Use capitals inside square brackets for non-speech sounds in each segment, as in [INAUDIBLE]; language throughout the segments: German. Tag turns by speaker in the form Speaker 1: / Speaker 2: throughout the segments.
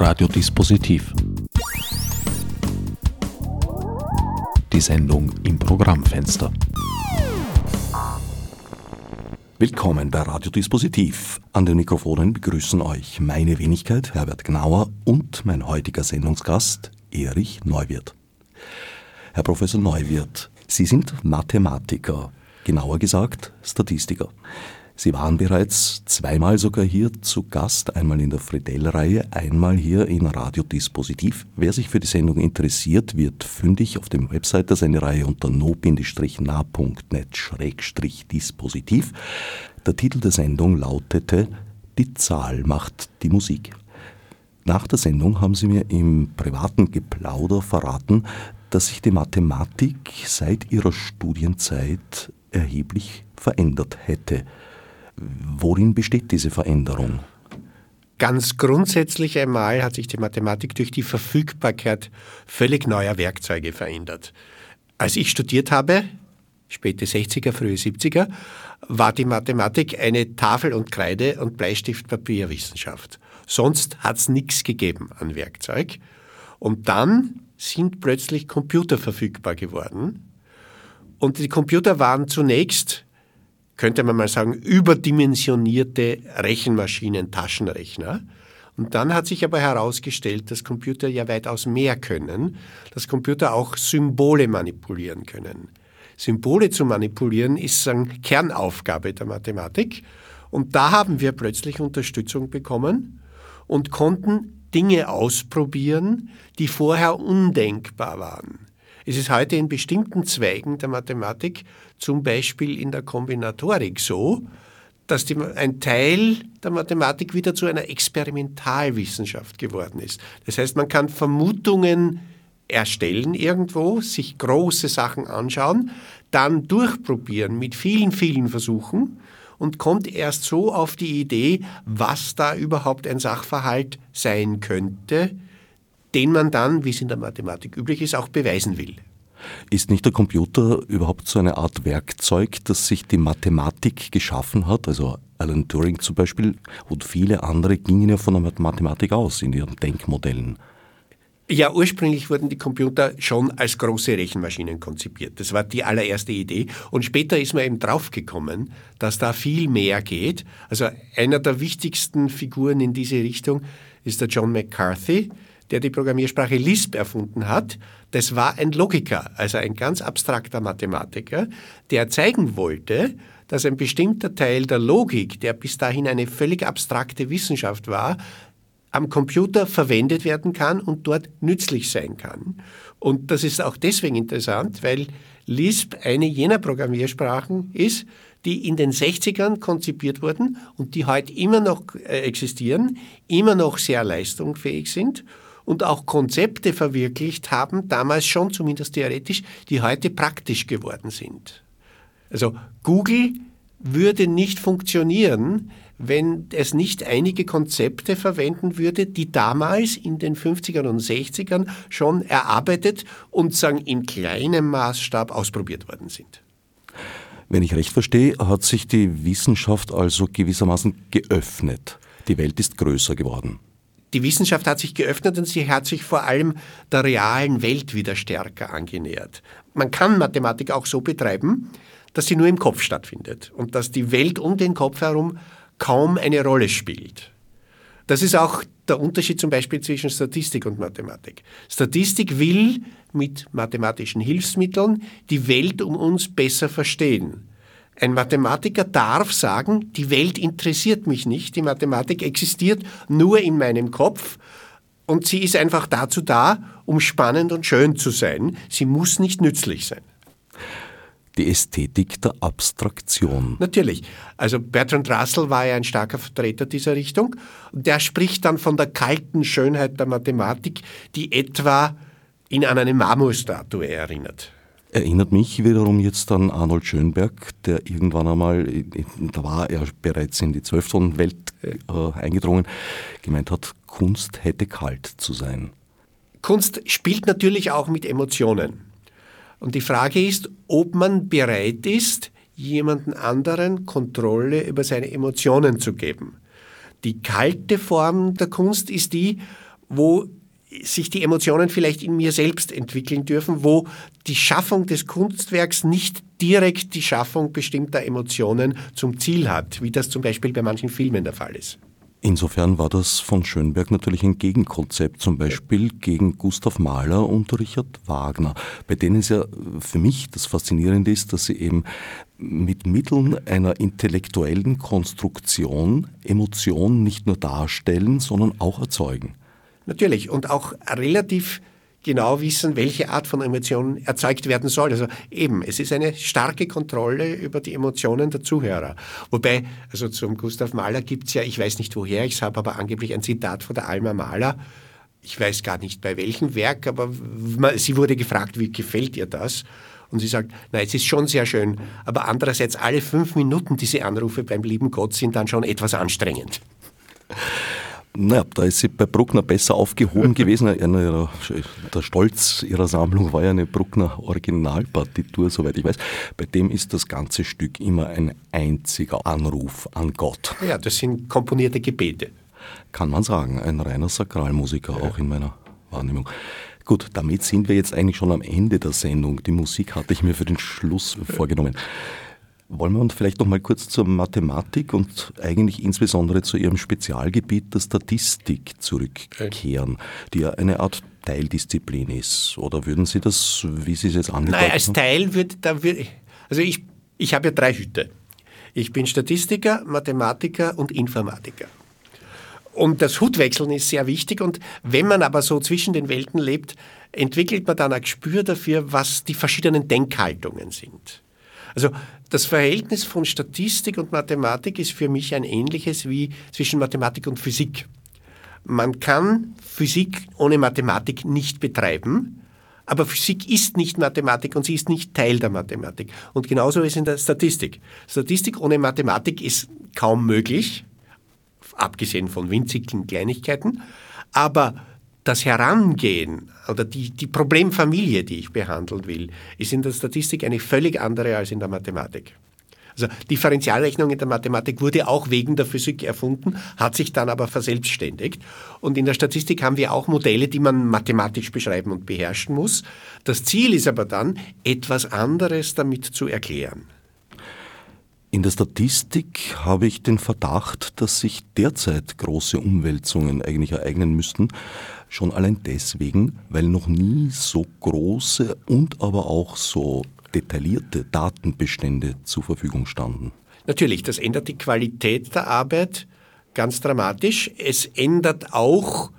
Speaker 1: Radiodispositiv. Die Sendung im Programmfenster. Willkommen bei Radiodispositiv. An den Mikrofonen begrüßen euch meine Wenigkeit Herbert Gnauer und mein heutiger Sendungsgast Erich Neuwirth. Herr Professor Neuwirth, Sie sind Mathematiker, genauer gesagt Statistiker. Sie waren bereits zweimal sogar hier zu Gast, einmal in der Friedell-Reihe, einmal hier in Radiodispositiv. Wer sich für die Sendung interessiert, wird fündig auf dem Website der Sendereihe unter no-na.net-dispositiv. Der Titel der Sendung lautete Die Zahl macht die Musik. Nach der Sendung haben Sie mir im privaten Geplauder verraten, dass sich die Mathematik seit Ihrer Studienzeit erheblich verändert hätte. Worin besteht diese Veränderung?
Speaker 2: Ganz grundsätzlich einmal hat sich die Mathematik durch die Verfügbarkeit völlig neuer Werkzeuge verändert. Als ich studiert habe, späte 60er, frühe 70er, war die Mathematik eine Tafel- und Kreide- und Bleistiftpapierwissenschaft. Sonst hat es nichts gegeben an Werkzeug. Und dann sind plötzlich Computer verfügbar geworden. Und die Computer waren zunächst könnte man mal sagen, überdimensionierte Rechenmaschinen, Taschenrechner. Und dann hat sich aber herausgestellt, dass Computer ja weitaus mehr können, dass Computer auch Symbole manipulieren können. Symbole zu manipulieren ist sagen, Kernaufgabe der Mathematik. Und da haben wir plötzlich Unterstützung bekommen und konnten Dinge ausprobieren, die vorher undenkbar waren. Es ist heute in bestimmten Zweigen der Mathematik, zum Beispiel in der Kombinatorik, so, dass die, ein Teil der Mathematik wieder zu einer Experimentalwissenschaft geworden ist. Das heißt, man kann Vermutungen erstellen irgendwo, sich große Sachen anschauen, dann durchprobieren mit vielen, vielen Versuchen und kommt erst so auf die Idee, was da überhaupt ein Sachverhalt sein könnte, den man dann, wie es in der Mathematik üblich ist, auch beweisen will.
Speaker 1: Ist nicht der Computer überhaupt so eine Art Werkzeug, das sich die Mathematik geschaffen hat? Also Alan Turing zum Beispiel und viele andere gingen ja von der Mathematik aus in ihren Denkmodellen.
Speaker 2: Ja, ursprünglich wurden die Computer schon als große Rechenmaschinen konzipiert. Das war die allererste Idee. Und später ist man eben draufgekommen, dass da viel mehr geht. Also einer der wichtigsten Figuren in diese Richtung ist der John McCarthy, der die Programmiersprache Lisp erfunden hat, das war ein Logiker, also ein ganz abstrakter Mathematiker, der zeigen wollte, dass ein bestimmter Teil der Logik, der bis dahin eine völlig abstrakte Wissenschaft war, am Computer verwendet werden kann und dort nützlich sein kann. Und das ist auch deswegen interessant, weil Lisp eine jener Programmiersprachen ist, die in den 60ern konzipiert wurden und die heute immer noch äh, existieren, immer noch sehr leistungsfähig sind und auch Konzepte verwirklicht haben, damals schon zumindest theoretisch, die heute praktisch geworden sind. Also Google würde nicht funktionieren, wenn es nicht einige Konzepte verwenden würde, die damals in den 50ern und 60ern schon erarbeitet und sagen in kleinem Maßstab ausprobiert worden sind.
Speaker 1: Wenn ich recht verstehe, hat sich die Wissenschaft also gewissermaßen geöffnet. Die Welt ist größer geworden
Speaker 2: die Wissenschaft hat sich geöffnet und sie hat sich vor allem der realen Welt wieder stärker angenähert. Man kann Mathematik auch so betreiben, dass sie nur im Kopf stattfindet und dass die Welt um den Kopf herum kaum eine Rolle spielt. Das ist auch der Unterschied zum Beispiel zwischen Statistik und Mathematik. Statistik will mit mathematischen Hilfsmitteln die Welt um uns besser verstehen. Ein Mathematiker darf sagen, die Welt interessiert mich nicht, die Mathematik existiert nur in meinem Kopf und sie ist einfach dazu da, um spannend und schön zu sein. Sie muss nicht nützlich sein.
Speaker 1: Die Ästhetik der Abstraktion.
Speaker 2: Natürlich. Also Bertrand Russell war ja ein starker Vertreter dieser Richtung. Der spricht dann von der kalten Schönheit der Mathematik, die etwa ihn an eine Marmorstatue erinnert.
Speaker 1: Erinnert mich wiederum jetzt an Arnold Schönberg, der irgendwann einmal, da war er bereits in die Zwölftonwelt äh, eingedrungen, gemeint hat, Kunst hätte kalt zu sein.
Speaker 2: Kunst spielt natürlich auch mit Emotionen. Und die Frage ist, ob man bereit ist, jemanden anderen Kontrolle über seine Emotionen zu geben. Die kalte Form der Kunst ist die, wo sich die Emotionen vielleicht in mir selbst entwickeln dürfen, wo die Schaffung des Kunstwerks nicht direkt die Schaffung bestimmter Emotionen zum Ziel hat, wie das zum Beispiel bei manchen Filmen der Fall ist.
Speaker 1: Insofern war das von Schönberg natürlich ein Gegenkonzept, zum Beispiel gegen Gustav Mahler und Richard Wagner, bei denen es ja für mich das Faszinierende ist, dass sie eben mit Mitteln einer intellektuellen Konstruktion Emotionen nicht nur darstellen, sondern auch erzeugen.
Speaker 2: Natürlich und auch relativ genau wissen, welche Art von Emotionen erzeugt werden soll. Also eben, es ist eine starke Kontrolle über die Emotionen der Zuhörer. Wobei, also zum Gustav Mahler gibt's ja, ich weiß nicht woher ich es habe, aber angeblich ein Zitat von der Alma Mahler. Ich weiß gar nicht bei welchem Werk, aber sie wurde gefragt, wie gefällt ihr das? Und sie sagt, na, es ist schon sehr schön, aber andererseits alle fünf Minuten diese Anrufe beim lieben Gott sind dann schon etwas anstrengend.
Speaker 1: Naja, da ist sie bei Bruckner besser aufgehoben [LAUGHS] gewesen. Der Stolz ihrer Sammlung war ja eine Bruckner Originalpartitur, soweit ich weiß. Bei dem ist das ganze Stück immer ein einziger Anruf an Gott.
Speaker 2: Ja, das sind komponierte Gebete.
Speaker 1: Kann man sagen, ein reiner Sakralmusiker ja. auch in meiner Wahrnehmung. Gut, damit sind wir jetzt eigentlich schon am Ende der Sendung. Die Musik hatte ich mir für den Schluss vorgenommen. Wollen wir uns vielleicht noch mal kurz zur Mathematik und eigentlich insbesondere zu Ihrem Spezialgebiet der Statistik zurückkehren, die ja eine Art Teildisziplin ist? Oder würden Sie das, wie Sie es jetzt angedeutet
Speaker 2: Nein, als Teil würde, da würde also ich, ich habe ja drei Hüte. Ich bin Statistiker, Mathematiker und Informatiker. Und das Hutwechseln ist sehr wichtig und wenn man aber so zwischen den Welten lebt, entwickelt man dann ein Gespür dafür, was die verschiedenen Denkhaltungen sind. Also das Verhältnis von Statistik und Mathematik ist für mich ein ähnliches wie zwischen Mathematik und Physik. Man kann Physik ohne Mathematik nicht betreiben, aber Physik ist nicht Mathematik und sie ist nicht Teil der Mathematik. Und genauso ist es in der Statistik. Statistik ohne Mathematik ist kaum möglich, abgesehen von winzigen Kleinigkeiten, aber das Herangehen oder die, die Problemfamilie, die ich behandeln will, ist in der Statistik eine völlig andere als in der Mathematik. Also Differentialrechnung in der Mathematik wurde auch wegen der Physik erfunden, hat sich dann aber verselbstständigt. Und in der Statistik haben wir auch Modelle, die man mathematisch beschreiben und beherrschen muss. Das Ziel ist aber dann, etwas anderes damit zu erklären.
Speaker 1: In der Statistik habe ich den Verdacht, dass sich derzeit große Umwälzungen eigentlich ereignen müssten. Schon allein deswegen, weil noch nie so große und aber auch so detaillierte Datenbestände zur Verfügung standen.
Speaker 2: Natürlich, das ändert die Qualität der Arbeit ganz dramatisch. Es ändert auch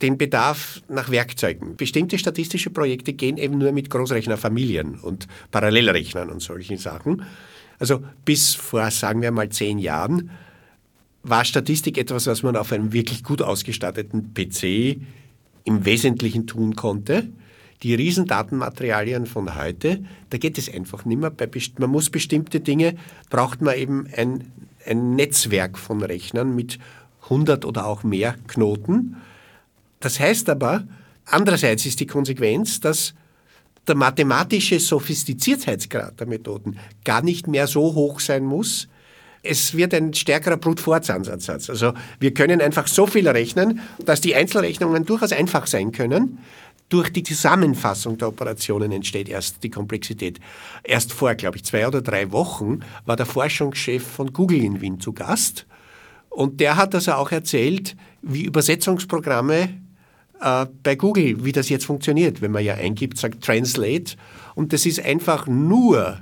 Speaker 2: den Bedarf nach Werkzeugen. Bestimmte statistische Projekte gehen eben nur mit Großrechnerfamilien und Parallelrechnern und solchen Sachen. Also bis vor, sagen wir mal, zehn Jahren war Statistik etwas, was man auf einem wirklich gut ausgestatteten PC im Wesentlichen tun konnte. Die Riesendatenmaterialien von heute, da geht es einfach nicht mehr. Man muss bestimmte Dinge, braucht man eben ein, ein Netzwerk von Rechnern mit 100 oder auch mehr Knoten. Das heißt aber, andererseits ist die Konsequenz, dass der mathematische Sophistiziertheitsgrad der Methoden gar nicht mehr so hoch sein muss. Es wird ein stärkerer Brute-Force-Ansatz. Also wir können einfach so viel rechnen, dass die Einzelrechnungen durchaus einfach sein können. Durch die Zusammenfassung der Operationen entsteht erst die Komplexität. Erst vor, glaube ich, zwei oder drei Wochen war der Forschungschef von Google in Wien zu Gast. Und der hat also auch erzählt, wie Übersetzungsprogramme äh, bei Google, wie das jetzt funktioniert, wenn man ja eingibt, sagt Translate. Und das ist einfach nur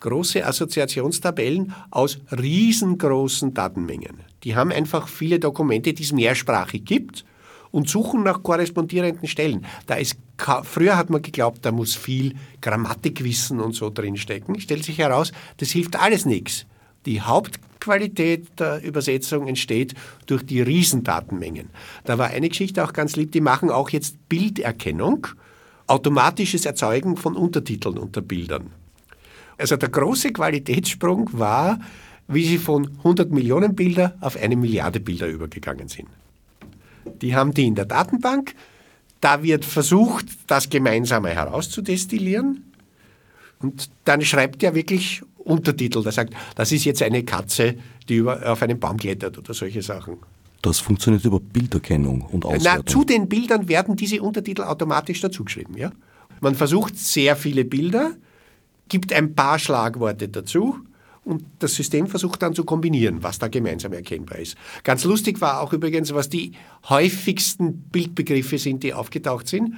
Speaker 2: große Assoziationstabellen aus riesengroßen Datenmengen. Die haben einfach viele Dokumente, die es mehrsprachig gibt und suchen nach korrespondierenden Stellen. Da ist früher hat man geglaubt, da muss viel Grammatikwissen und so drinstecken. Stellt sich heraus, das hilft alles nichts. Die Hauptqualität der Übersetzung entsteht durch die Riesendatenmengen. Da war eine Geschichte auch ganz lieb, die machen auch jetzt Bilderkennung, automatisches Erzeugen von Untertiteln unter Bildern. Also der große Qualitätssprung war, wie sie von 100 Millionen Bilder auf eine Milliarde Bilder übergegangen sind. Die haben die in der Datenbank, da wird versucht, das Gemeinsame herauszudestillieren und dann schreibt er wirklich Untertitel, der sagt, das ist jetzt eine Katze, die über, auf einen Baum klettert oder solche Sachen.
Speaker 1: Das funktioniert über Bilderkennung und Auswertung.
Speaker 2: Na, zu den Bildern werden diese Untertitel automatisch dazugeschrieben. Ja? Man versucht sehr viele Bilder, gibt ein paar Schlagworte dazu und das System versucht dann zu kombinieren, was da gemeinsam erkennbar ist. Ganz lustig war auch übrigens, was die häufigsten Bildbegriffe sind, die aufgetaucht sind.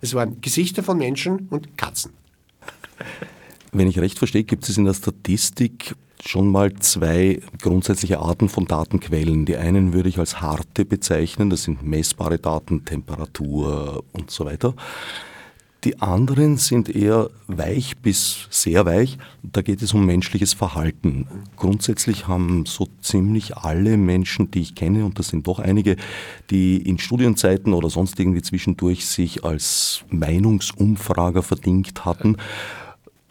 Speaker 2: Es waren Gesichter von Menschen und Katzen.
Speaker 1: Wenn ich recht verstehe, gibt es in der Statistik schon mal zwei grundsätzliche Arten von Datenquellen. Die einen würde ich als harte bezeichnen, das sind messbare Daten, Temperatur und so weiter. Die anderen sind eher weich bis sehr weich. Da geht es um menschliches Verhalten. Grundsätzlich haben so ziemlich alle Menschen, die ich kenne, und das sind doch einige, die in Studienzeiten oder sonst irgendwie zwischendurch sich als Meinungsumfrager verdingt hatten,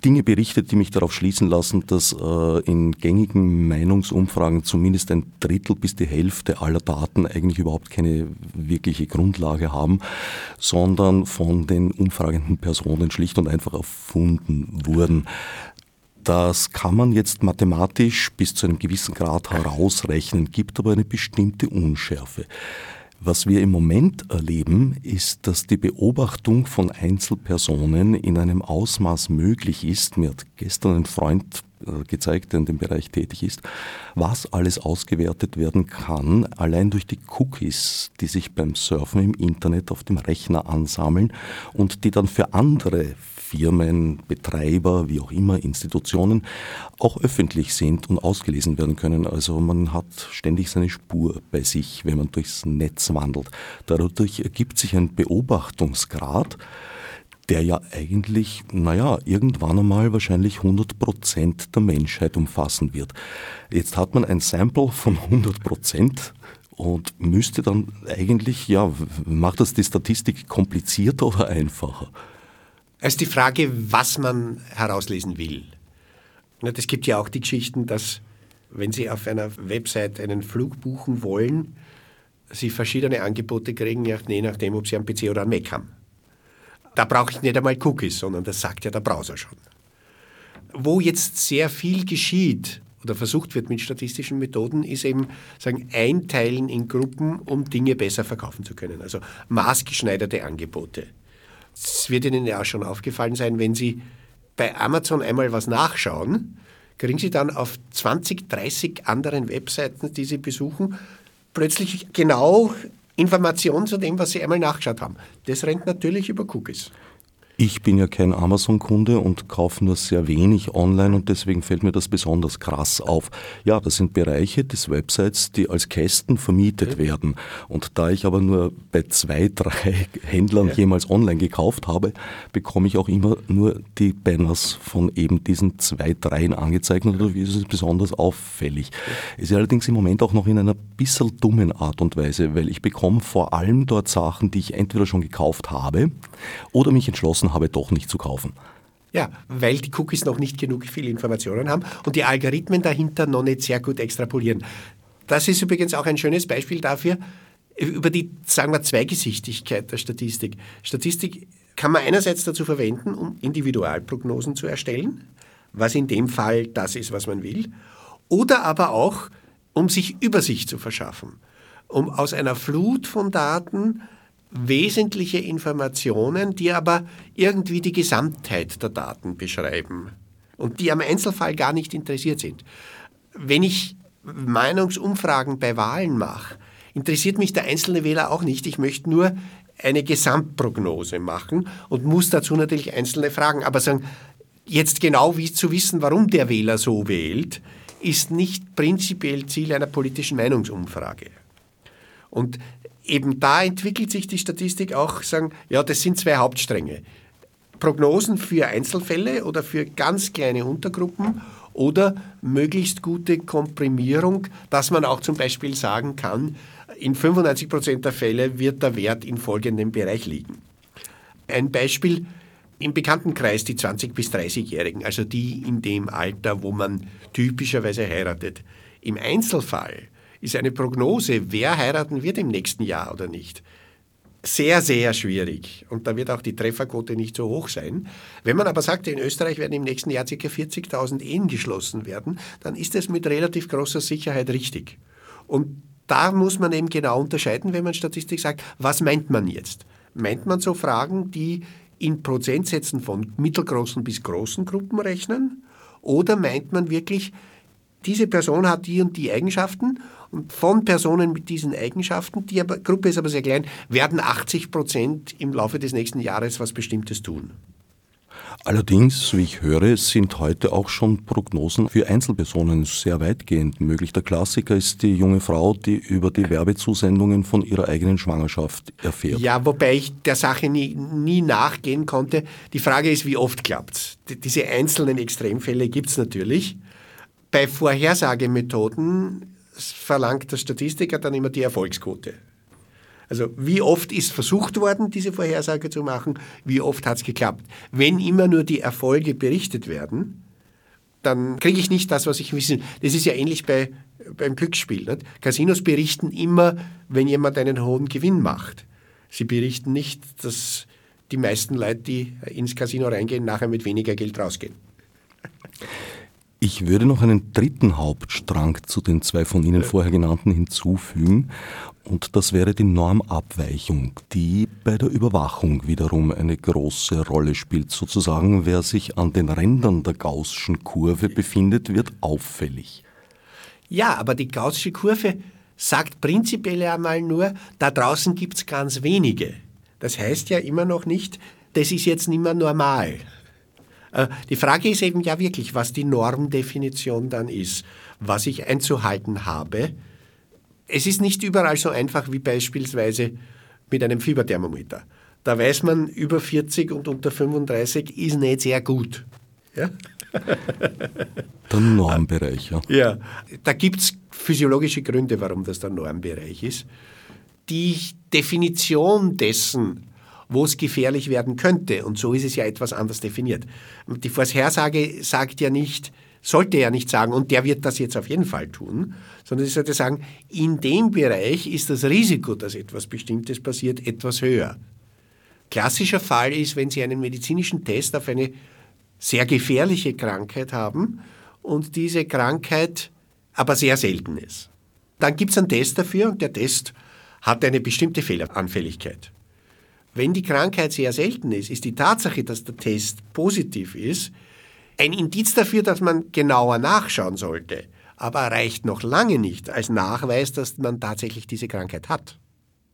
Speaker 1: Dinge berichtet, die mich darauf schließen lassen, dass äh, in gängigen Meinungsumfragen zumindest ein Drittel bis die Hälfte aller Daten eigentlich überhaupt keine wirkliche Grundlage haben, sondern von den umfragenden Personen schlicht und einfach erfunden wurden. Das kann man jetzt mathematisch bis zu einem gewissen Grad herausrechnen, gibt aber eine bestimmte Unschärfe. Was wir im Moment erleben, ist, dass die Beobachtung von Einzelpersonen in einem Ausmaß möglich ist. Mir hat gestern ein Freund äh, gezeigt, der in dem Bereich tätig ist, was alles ausgewertet werden kann, allein durch die Cookies, die sich beim Surfen im Internet auf dem Rechner ansammeln und die dann für andere Firmen, Betreiber, wie auch immer, Institutionen auch öffentlich sind und ausgelesen werden können. Also man hat ständig seine Spur bei sich, wenn man durchs Netz wandelt. Dadurch ergibt sich ein Beobachtungsgrad, der ja eigentlich, naja, irgendwann einmal wahrscheinlich 100 Prozent der Menschheit umfassen wird. Jetzt hat man ein Sample von 100 Prozent und müsste dann eigentlich, ja, macht das die Statistik komplizierter oder einfacher?
Speaker 2: Es ist die Frage, was man herauslesen will. Es gibt ja auch die Geschichten, dass wenn Sie auf einer Website einen Flug buchen wollen, Sie verschiedene Angebote kriegen, je nachdem, ob Sie einen PC oder einen Mac haben. Da brauche ich nicht einmal Cookies, sondern das sagt ja der Browser schon. Wo jetzt sehr viel geschieht oder versucht wird mit statistischen Methoden, ist eben sagen, einteilen in Gruppen, um Dinge besser verkaufen zu können. Also maßgeschneiderte Angebote. Es wird Ihnen ja auch schon aufgefallen sein, wenn Sie bei Amazon einmal was nachschauen, kriegen Sie dann auf 20, 30 anderen Webseiten, die Sie besuchen, plötzlich genau Informationen zu dem, was Sie einmal nachgeschaut haben. Das rennt natürlich über Cookies.
Speaker 1: Ich bin ja kein Amazon-Kunde und kaufe nur sehr wenig online und deswegen fällt mir das besonders krass auf. Ja, das sind Bereiche des Websites, die als Kästen vermietet okay. werden. Und da ich aber nur bei zwei, drei [LAUGHS] Händlern ja. jemals online gekauft habe, bekomme ich auch immer nur die Banners von eben diesen zwei, dreien angezeigt und dadurch ist es besonders auffällig. Es ist allerdings im Moment auch noch in einer bisschen dummen Art und Weise, weil ich bekomme vor allem dort Sachen, die ich entweder schon gekauft habe oder mich entschlossen entschlossen habe, doch nicht zu kaufen.
Speaker 2: Ja, weil die Cookies noch nicht genug viele Informationen haben und die Algorithmen dahinter noch nicht sehr gut extrapolieren. Das ist übrigens auch ein schönes Beispiel dafür, über die, sagen wir, Zweigesichtigkeit der Statistik. Statistik kann man einerseits dazu verwenden, um Individualprognosen zu erstellen, was in dem Fall das ist, was man will, oder aber auch, um sich Übersicht zu verschaffen, um aus einer Flut von Daten wesentliche Informationen, die aber irgendwie die Gesamtheit der Daten beschreiben und die am Einzelfall gar nicht interessiert sind. Wenn ich Meinungsumfragen bei Wahlen mache, interessiert mich der einzelne Wähler auch nicht. Ich möchte nur eine Gesamtprognose machen und muss dazu natürlich einzelne Fragen. Aber sagen, jetzt genau wie zu wissen, warum der Wähler so wählt, ist nicht prinzipiell Ziel einer politischen Meinungsumfrage. Und eben da entwickelt sich die Statistik auch, sagen, ja, das sind zwei Hauptstränge. Prognosen für Einzelfälle oder für ganz kleine Untergruppen oder möglichst gute Komprimierung, dass man auch zum Beispiel sagen kann, in 95 Prozent der Fälle wird der Wert in folgendem Bereich liegen. Ein Beispiel im Bekanntenkreis die 20- bis 30-Jährigen, also die in dem Alter, wo man typischerweise heiratet. Im Einzelfall ist eine Prognose, wer heiraten wird im nächsten Jahr oder nicht. Sehr, sehr schwierig. Und da wird auch die Trefferquote nicht so hoch sein. Wenn man aber sagt, in Österreich werden im nächsten Jahr ca. 40.000 Ehen geschlossen werden, dann ist es mit relativ großer Sicherheit richtig. Und da muss man eben genau unterscheiden, wenn man Statistik sagt, was meint man jetzt? Meint man so Fragen, die in Prozentsätzen von mittelgroßen bis großen Gruppen rechnen? Oder meint man wirklich, diese Person hat die und die Eigenschaften und von Personen mit diesen Eigenschaften, die aber, Gruppe ist aber sehr klein, werden 80 Prozent im Laufe des nächsten Jahres was Bestimmtes tun.
Speaker 1: Allerdings, wie ich höre, sind heute auch schon Prognosen für Einzelpersonen sehr weitgehend möglich. Der Klassiker ist die junge Frau, die über die Werbezusendungen von ihrer eigenen Schwangerschaft erfährt.
Speaker 2: Ja, wobei ich der Sache nie, nie nachgehen konnte. Die Frage ist, wie oft klappt's? Diese einzelnen Extremfälle gibt es natürlich. Bei Vorhersagemethoden verlangt der Statistiker dann immer die Erfolgsquote. Also wie oft ist versucht worden, diese Vorhersage zu machen, wie oft hat es geklappt. Wenn immer nur die Erfolge berichtet werden, dann kriege ich nicht das, was ich wissen. Das ist ja ähnlich bei, beim Glücksspiel. Nicht? Casinos berichten immer, wenn jemand einen hohen Gewinn macht. Sie berichten nicht, dass die meisten Leute, die ins Casino reingehen, nachher mit weniger Geld rausgehen.
Speaker 1: Ich würde noch einen dritten Hauptstrang zu den zwei von Ihnen vorher genannten hinzufügen, und das wäre die Normabweichung, die bei der Überwachung wiederum eine große Rolle spielt. Sozusagen, wer sich an den Rändern der Gaußschen Kurve befindet, wird auffällig.
Speaker 2: Ja, aber die Gaußsche Kurve sagt prinzipiell einmal nur, da draußen gibt es ganz wenige. Das heißt ja immer noch nicht, das ist jetzt nicht mehr normal. Äh, die Frage ist eben ja wirklich, was die Normdefinition dann ist, was ich einzuhalten habe. Es ist nicht überall so einfach wie beispielsweise mit einem Fieberthermometer. Da weiß man, über 40 und unter 35 ist nicht sehr gut. Ja? [LAUGHS]
Speaker 1: Der Normbereich, ja.
Speaker 2: Ja, da gibt es physiologische Gründe, warum das der Normbereich ist. Die Definition dessen, wo es gefährlich werden könnte. Und so ist es ja etwas anders definiert. Die Vorhersage sagt ja nicht, sollte ja nicht sagen, und der wird das jetzt auf jeden Fall tun, sondern sie sollte sagen, in dem Bereich ist das Risiko, dass etwas Bestimmtes passiert, etwas höher. Klassischer Fall ist, wenn Sie einen medizinischen Test auf eine sehr gefährliche Krankheit haben und diese Krankheit aber sehr selten ist. Dann gibt es einen Test dafür und der Test hat eine bestimmte Fehleranfälligkeit. Wenn die Krankheit sehr selten ist, ist die Tatsache, dass der Test positiv ist, ein Indiz dafür, dass man genauer nachschauen sollte, aber reicht noch lange nicht als Nachweis, dass man tatsächlich diese Krankheit hat.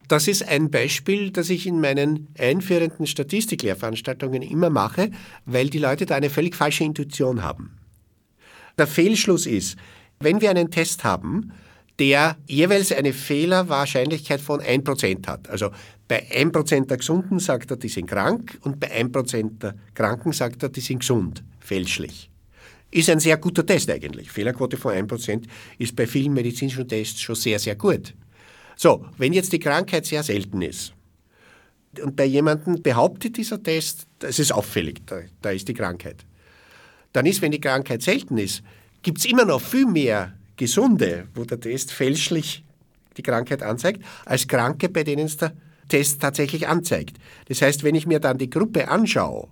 Speaker 2: Das ist ein Beispiel, das ich in meinen einführenden Statistiklehrveranstaltungen immer mache, weil die Leute da eine völlig falsche Intuition haben. Der Fehlschluss ist, wenn wir einen Test haben, der jeweils eine Fehlerwahrscheinlichkeit von 1% hat. Also bei 1% der Gesunden sagt er, die sind krank und bei 1% der Kranken sagt er, die sind gesund, fälschlich. Ist ein sehr guter Test eigentlich. Fehlerquote von 1% ist bei vielen medizinischen Tests schon sehr, sehr gut. So, wenn jetzt die Krankheit sehr selten ist und bei jemandem behauptet dieser Test, das ist auffällig, da, da ist die Krankheit, dann ist, wenn die Krankheit selten ist, gibt es immer noch viel mehr Gesunde, wo der Test fälschlich die Krankheit anzeigt, als Kranke, bei denen es der Test tatsächlich anzeigt. Das heißt, wenn ich mir dann die Gruppe anschaue,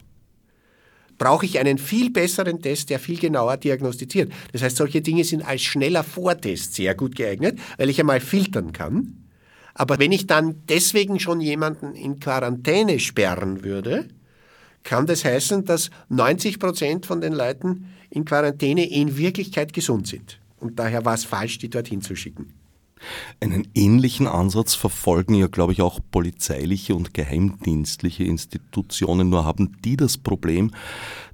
Speaker 2: brauche ich einen viel besseren Test, der viel genauer diagnostiziert. Das heißt, solche Dinge sind als schneller Vortest sehr gut geeignet, weil ich einmal filtern kann. Aber wenn ich dann deswegen schon jemanden in Quarantäne sperren würde, kann das heißen, dass 90 Prozent von den Leuten in Quarantäne in Wirklichkeit gesund sind. Und daher war es falsch, die dorthin zu schicken.
Speaker 1: Einen ähnlichen Ansatz verfolgen ja, glaube ich, auch polizeiliche und geheimdienstliche Institutionen, nur haben die das Problem,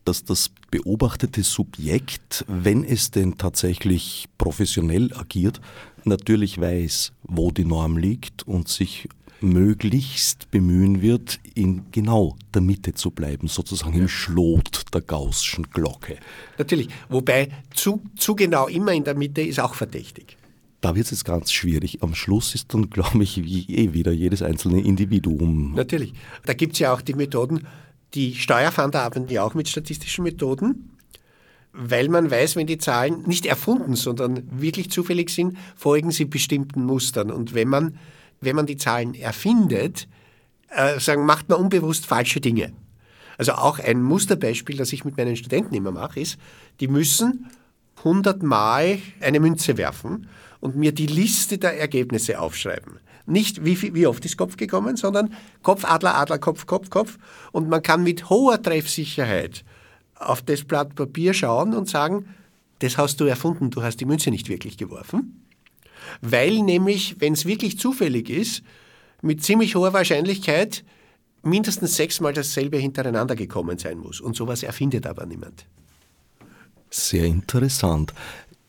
Speaker 1: dass das beobachtete Subjekt, wenn es denn tatsächlich professionell agiert, natürlich weiß, wo die Norm liegt und sich möglichst bemühen wird, in genau der Mitte zu bleiben, sozusagen im Schlot der Gaußschen Glocke.
Speaker 2: Natürlich, wobei zu, zu genau immer in der Mitte ist auch verdächtig.
Speaker 1: Da wird es jetzt ganz schwierig. Am Schluss ist dann, [LAUGHS] glaube ich, wie eh wieder jedes einzelne Individuum.
Speaker 2: Natürlich. Da gibt es ja auch die Methoden, die Steuerfahnder arbeiten ja auch mit statistischen Methoden, weil man weiß, wenn die Zahlen nicht erfunden, sondern wirklich zufällig sind, folgen sie bestimmten Mustern. Und wenn man wenn man die Zahlen erfindet, äh, sagen, macht man unbewusst falsche Dinge. Also auch ein Musterbeispiel, das ich mit meinen Studenten immer mache, ist, die müssen 100 Mal eine Münze werfen und mir die Liste der Ergebnisse aufschreiben. Nicht wie, wie oft ist Kopf gekommen, sondern Kopf, Adler, Adler, Kopf, Kopf, Kopf. Und man kann mit hoher Treffsicherheit auf das Blatt Papier schauen und sagen, das hast du erfunden, du hast die Münze nicht wirklich geworfen. Weil nämlich, wenn es wirklich zufällig ist, mit ziemlich hoher Wahrscheinlichkeit mindestens sechsmal dasselbe hintereinander gekommen sein muss. Und sowas erfindet aber niemand.
Speaker 1: Sehr interessant.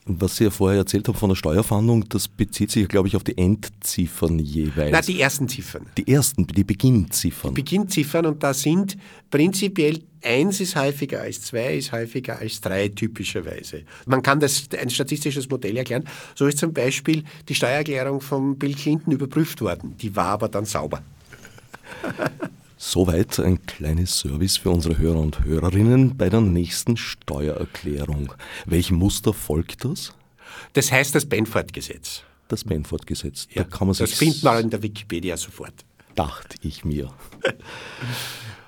Speaker 1: Was Sie ja vorher erzählt haben von der Steuerfahndung, das bezieht sich, glaube ich, auf die Endziffern jeweils.
Speaker 2: Na, die ersten Ziffern.
Speaker 1: Die ersten, die Beginnziffern.
Speaker 2: Die Beginnziffern und da sind prinzipiell eins ist häufiger als zwei, ist häufiger als drei typischerweise. Man kann das ein statistisches Modell erklären. So ist zum Beispiel die Steuererklärung von Bill Clinton überprüft worden. Die war aber dann sauber. [LAUGHS]
Speaker 1: Soweit ein kleines Service für unsere Hörer und Hörerinnen bei der nächsten Steuererklärung. Welchem Muster folgt das?
Speaker 2: Das heißt das Benford-Gesetz.
Speaker 1: Das Benford-Gesetz.
Speaker 2: Ja, da das findet man in der Wikipedia sofort.
Speaker 1: Dachte ich mir. [LAUGHS]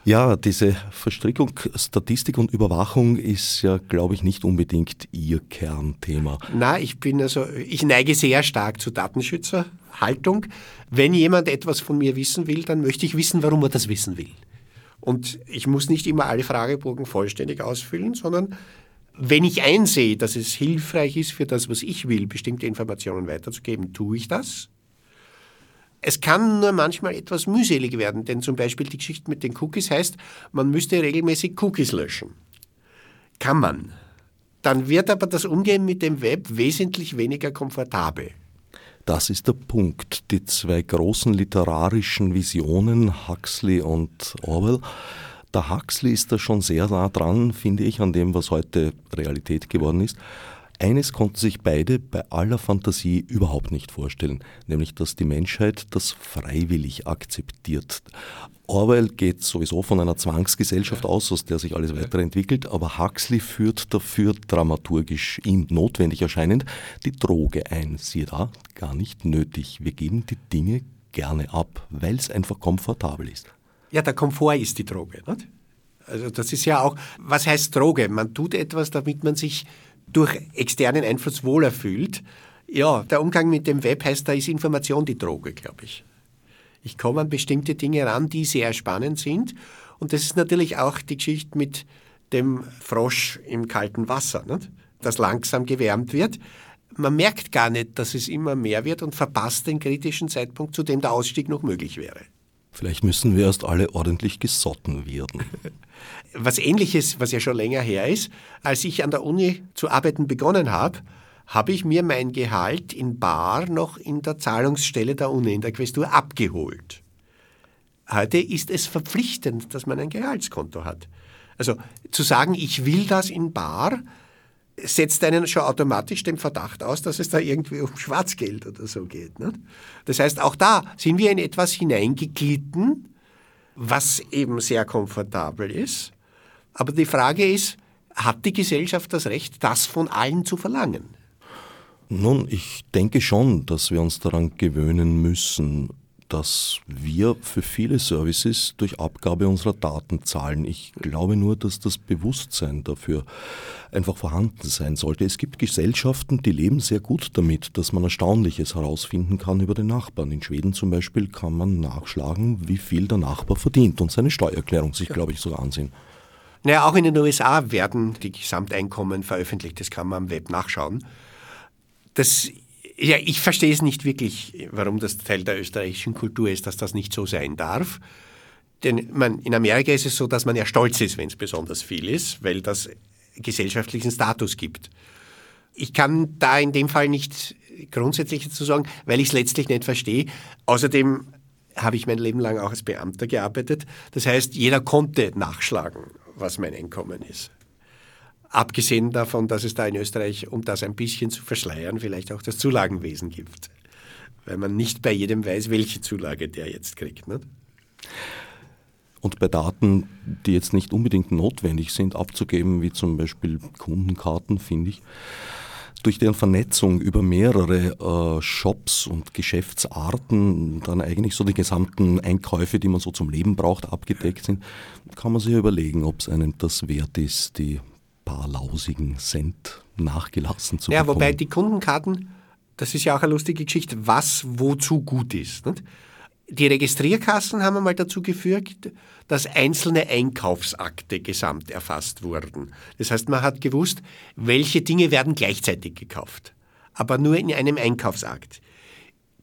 Speaker 1: Ja, diese Verstrickung Statistik und Überwachung ist ja, glaube ich, nicht unbedingt Ihr Kernthema.
Speaker 2: Na, ich bin also, ich neige sehr stark zu Datenschützerhaltung. Wenn jemand etwas von mir wissen will, dann möchte ich wissen, warum er das wissen will. Und ich muss nicht immer alle Fragebogen vollständig ausfüllen, sondern wenn ich einsehe, dass es hilfreich ist für das, was ich will, bestimmte Informationen weiterzugeben, tue ich das. Es kann nur manchmal etwas mühselig werden, denn zum Beispiel die Geschichte mit den Cookies heißt, man müsste regelmäßig Cookies löschen. Kann man. Dann wird aber das Umgehen mit dem Web wesentlich weniger komfortabel.
Speaker 1: Das ist der Punkt. Die zwei großen literarischen Visionen, Huxley und Orwell, der Huxley ist da schon sehr nah dran, finde ich, an dem, was heute Realität geworden ist. Eines konnten sich beide bei aller Fantasie überhaupt nicht vorstellen, nämlich dass die Menschheit das freiwillig akzeptiert. Orwell geht sowieso von einer Zwangsgesellschaft aus, aus der sich alles weiterentwickelt, aber Huxley führt dafür dramaturgisch ihm notwendig erscheinend die Droge ein. Siehe da, gar nicht nötig. Wir geben die Dinge gerne ab, weil es einfach komfortabel ist.
Speaker 2: Ja, der Komfort ist die Droge. Nicht? Also das ist ja auch, was heißt Droge? Man tut etwas, damit man sich durch externen Einfluss wohler fühlt. Ja, der Umgang mit dem Web heißt, da ist Information die Droge, glaube ich. Ich komme an bestimmte Dinge ran, die sehr spannend sind. Und das ist natürlich auch die Geschichte mit dem Frosch im kalten Wasser, nicht? das langsam gewärmt wird. Man merkt gar nicht, dass es immer mehr wird und verpasst den kritischen Zeitpunkt, zu dem der Ausstieg noch möglich wäre.
Speaker 1: Vielleicht müssen wir erst alle ordentlich gesotten werden. [LAUGHS]
Speaker 2: Was ähnliches, was ja schon länger her ist, als ich an der Uni zu arbeiten begonnen habe, habe ich mir mein Gehalt in Bar noch in der Zahlungsstelle der Uni, in der Questur, abgeholt. Heute ist es verpflichtend, dass man ein Gehaltskonto hat. Also zu sagen, ich will das in Bar, setzt einen schon automatisch den Verdacht aus, dass es da irgendwie um Schwarzgeld oder so geht. Nicht? Das heißt, auch da sind wir in etwas hineingeglitten, was eben sehr komfortabel ist. Aber die Frage ist, hat die Gesellschaft das Recht, das von allen zu verlangen?
Speaker 1: Nun, ich denke schon, dass wir uns daran gewöhnen müssen dass wir für viele Services durch Abgabe unserer Daten zahlen. Ich glaube nur, dass das Bewusstsein dafür einfach vorhanden sein sollte. Es gibt Gesellschaften, die leben sehr gut damit, dass man Erstaunliches herausfinden kann über den Nachbarn. In Schweden zum Beispiel kann man nachschlagen, wie viel der Nachbar verdient und seine Steuererklärung sich, glaube ich, sogar ansehen.
Speaker 2: Naja, auch in den USA werden die Gesamteinkommen veröffentlicht, das kann man am Web nachschauen. Das ja, ich verstehe es nicht wirklich, warum das Teil der österreichischen Kultur ist, dass das nicht so sein darf. Denn man, in Amerika ist es so, dass man ja stolz ist, wenn es besonders viel ist, weil das gesellschaftlichen Status gibt. Ich kann da in dem Fall nicht grundsätzlich dazu sagen, weil ich es letztlich nicht verstehe. Außerdem habe ich mein Leben lang auch als Beamter gearbeitet. Das heißt, jeder konnte nachschlagen, was mein Einkommen ist. Abgesehen davon, dass es da in Österreich, um das ein bisschen zu verschleiern, vielleicht auch das Zulagenwesen gibt. Weil man nicht bei jedem weiß, welche Zulage der jetzt kriegt. Nicht?
Speaker 1: Und bei Daten, die jetzt nicht unbedingt notwendig sind, abzugeben, wie zum Beispiel Kundenkarten, finde ich, durch deren Vernetzung über mehrere äh, Shops und Geschäftsarten dann eigentlich so die gesamten Einkäufe, die man so zum Leben braucht, abgedeckt sind, kann man sich überlegen, ob es einem das wert ist, die paar lausigen Cent nachgelassen zu
Speaker 2: ja,
Speaker 1: bekommen.
Speaker 2: wobei die Kundenkarten das ist ja auch eine lustige Geschichte, was wozu gut ist. Nicht? Die Registrierkassen haben einmal dazu geführt, dass einzelne Einkaufsakte gesamt erfasst wurden. Das heißt, man hat gewusst, welche Dinge werden gleichzeitig gekauft, aber nur in einem Einkaufsakt.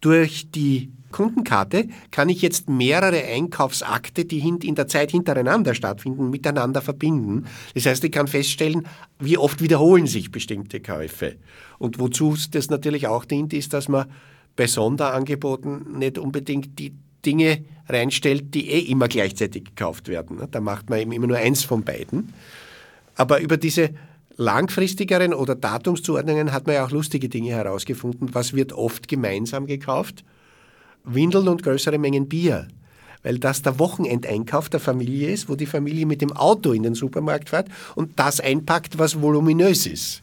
Speaker 2: Durch die Kundenkarte kann ich jetzt mehrere Einkaufsakte, die in der Zeit hintereinander stattfinden, miteinander verbinden. Das heißt, ich kann feststellen, wie oft wiederholen sich bestimmte Käufe. Und wozu das natürlich auch dient, ist, dass man bei Sonderangeboten nicht unbedingt die Dinge reinstellt, die eh immer gleichzeitig gekauft werden. Da macht man eben immer nur eins von beiden. Aber über diese langfristigeren oder Datumszuordnungen hat man ja auch lustige Dinge herausgefunden. Was wird oft gemeinsam gekauft? Windeln und größere Mengen Bier. Weil das der Wochenendeinkauf der Familie ist, wo die Familie mit dem Auto in den Supermarkt fährt und das einpackt, was voluminös ist.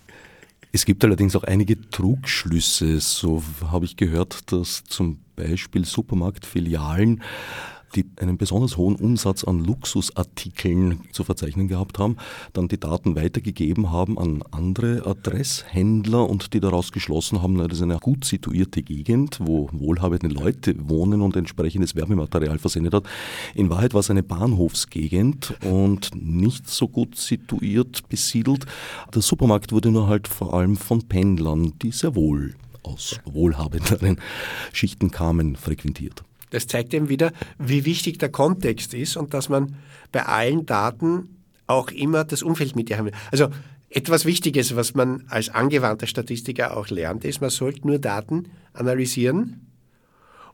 Speaker 1: Es gibt allerdings auch einige Trugschlüsse. So habe ich gehört, dass zum Beispiel Supermarktfilialen die einen besonders hohen Umsatz an Luxusartikeln zu verzeichnen gehabt haben, dann die Daten weitergegeben haben an andere Adresshändler und die daraus geschlossen haben, das ist eine gut situierte Gegend, wo wohlhabende Leute wohnen und entsprechendes Werbematerial versendet hat. In Wahrheit war es eine Bahnhofsgegend und nicht so gut situiert besiedelt. Der Supermarkt wurde nur halt vor allem von Pendlern, die sehr wohl aus wohlhabenderen Schichten kamen, frequentiert.
Speaker 2: Das zeigt eben wieder, wie wichtig der Kontext ist und dass man bei allen Daten auch immer das Umfeld mit dir haben will. Also etwas Wichtiges, was man als angewandter Statistiker auch lernt, ist, man sollte nur Daten analysieren,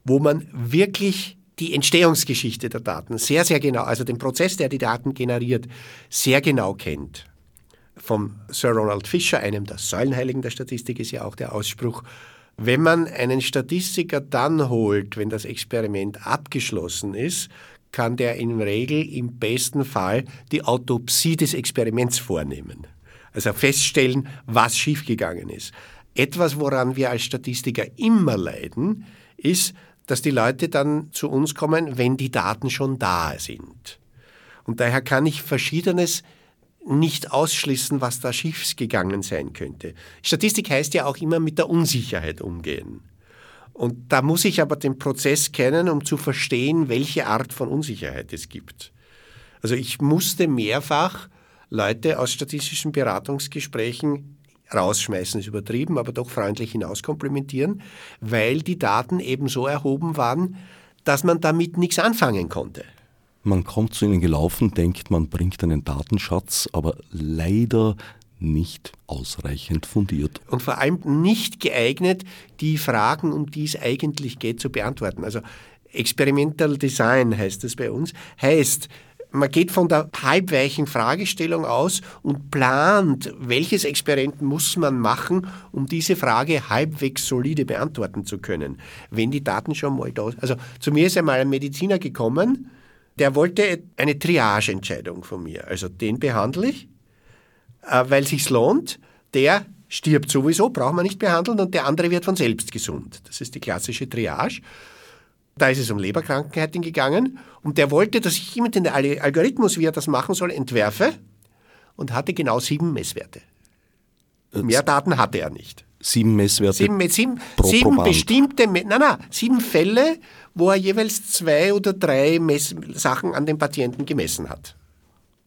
Speaker 2: wo man wirklich die Entstehungsgeschichte der Daten sehr, sehr genau, also den Prozess, der die Daten generiert, sehr genau kennt. Vom Sir Ronald Fisher, einem der Säulenheiligen der Statistik, ist ja auch der Ausspruch, wenn man einen Statistiker dann holt, wenn das Experiment abgeschlossen ist, kann der in Regel im besten Fall die Autopsie des Experiments vornehmen. Also feststellen, was schiefgegangen ist. Etwas, woran wir als Statistiker immer leiden, ist, dass die Leute dann zu uns kommen, wenn die Daten schon da sind. Und daher kann ich Verschiedenes nicht ausschließen, was da schiefgegangen sein könnte. Statistik heißt ja auch immer mit der Unsicherheit umgehen. Und da muss ich aber den Prozess kennen, um zu verstehen, welche Art von Unsicherheit es gibt. Also ich musste mehrfach Leute aus statistischen Beratungsgesprächen rausschmeißen, ist übertrieben, aber doch freundlich hinauskomplimentieren, weil die Daten eben so erhoben waren, dass man damit nichts anfangen konnte.
Speaker 1: Man kommt zu ihnen gelaufen, denkt, man bringt einen Datenschatz, aber leider nicht ausreichend fundiert.
Speaker 2: Und vor allem nicht geeignet, die Fragen, um die es eigentlich geht, zu beantworten. Also Experimental Design heißt es bei uns, heißt, man geht von der halbweichen Fragestellung aus und plant, welches Experiment muss man machen, um diese Frage halbwegs solide beantworten zu können. Wenn die Daten schon mal da sind. Also zu mir ist einmal ein Mediziner gekommen, der wollte eine Triageentscheidung von mir. Also den behandle ich, äh, weil sich's lohnt. Der stirbt sowieso, braucht man nicht behandeln und der andere wird von selbst gesund. Das ist die klassische Triage. Da ist es um Leberkrankheiten gegangen und der wollte, dass ich ihm den Algorithmus, wie er das machen soll, entwerfe und hatte genau sieben Messwerte. Mehr Daten hatte er nicht.
Speaker 1: Sieben Messwerte
Speaker 2: sieben, sieben, pro sieben bestimmte, nein, nein, sieben Fälle, wo er jeweils zwei oder drei Mess Sachen an den Patienten gemessen hat.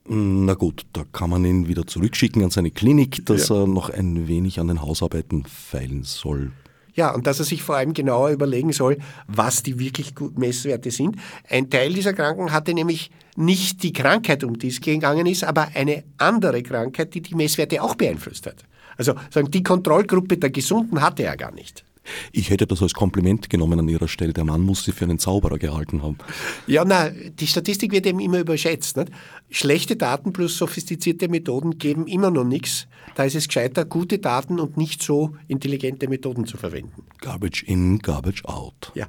Speaker 1: Na gut, da kann man ihn wieder zurückschicken an seine Klinik, dass ja. er noch ein wenig an den Hausarbeiten feilen soll.
Speaker 2: Ja, und dass er sich vor allem genauer überlegen soll, was die wirklich guten Messwerte sind. Ein Teil dieser Kranken hatte nämlich nicht die Krankheit, um die es gegangen ist, aber eine andere Krankheit, die die Messwerte auch beeinflusst hat. Also sagen, die Kontrollgruppe der Gesunden hatte er gar nicht.
Speaker 1: Ich hätte das als Kompliment genommen an Ihrer Stelle. Der Mann muss sie für einen Zauberer gehalten haben.
Speaker 2: Ja, na, die Statistik wird eben immer überschätzt. Nicht? Schlechte Daten plus sophistizierte Methoden geben immer noch nichts. Da ist es gescheiter, gute Daten und nicht so intelligente Methoden zu verwenden.
Speaker 1: Garbage in, garbage out.
Speaker 2: Ja.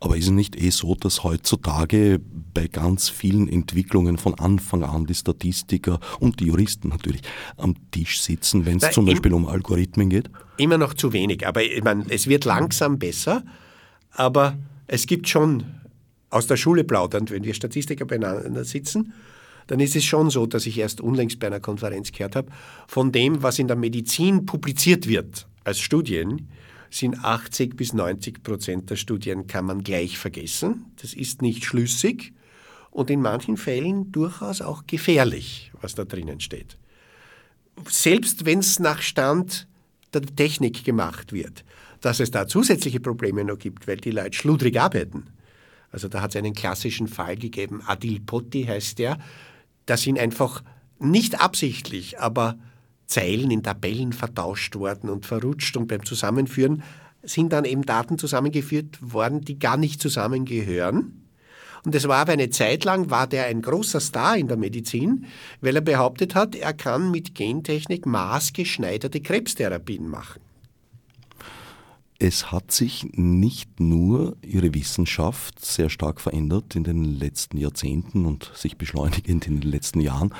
Speaker 1: Aber ist es nicht eh so, dass heutzutage bei ganz vielen Entwicklungen von Anfang an die Statistiker und die Juristen natürlich am Tisch sitzen, wenn es zum Beispiel um Algorithmen geht?
Speaker 2: Immer noch zu wenig, aber ich meine, es wird langsam besser, aber es gibt schon aus der Schule plaudernd, wenn wir Statistiker beieinander sitzen, dann ist es schon so, dass ich erst unlängst bei einer Konferenz gehört habe, von dem, was in der Medizin publiziert wird als Studien, sind 80 bis 90 Prozent der Studien kann man gleich vergessen. Das ist nicht schlüssig und in manchen Fällen durchaus auch gefährlich, was da drinnen steht. Selbst wenn es nach Stand der Technik gemacht wird, dass es da zusätzliche Probleme noch gibt, weil die Leute schludrig arbeiten. Also da hat es einen klassischen Fall gegeben, Adil Potti heißt der, da sind einfach nicht absichtlich, aber Zeilen in Tabellen vertauscht worden und verrutscht und beim Zusammenführen sind dann eben Daten zusammengeführt worden, die gar nicht zusammengehören. Und es war aber eine Zeit lang, war der ein großer Star in der Medizin, weil er behauptet hat, er kann mit Gentechnik maßgeschneiderte Krebstherapien machen.
Speaker 1: Es hat sich nicht nur Ihre Wissenschaft sehr stark verändert in den letzten Jahrzehnten und sich beschleunigend in den letzten Jahren,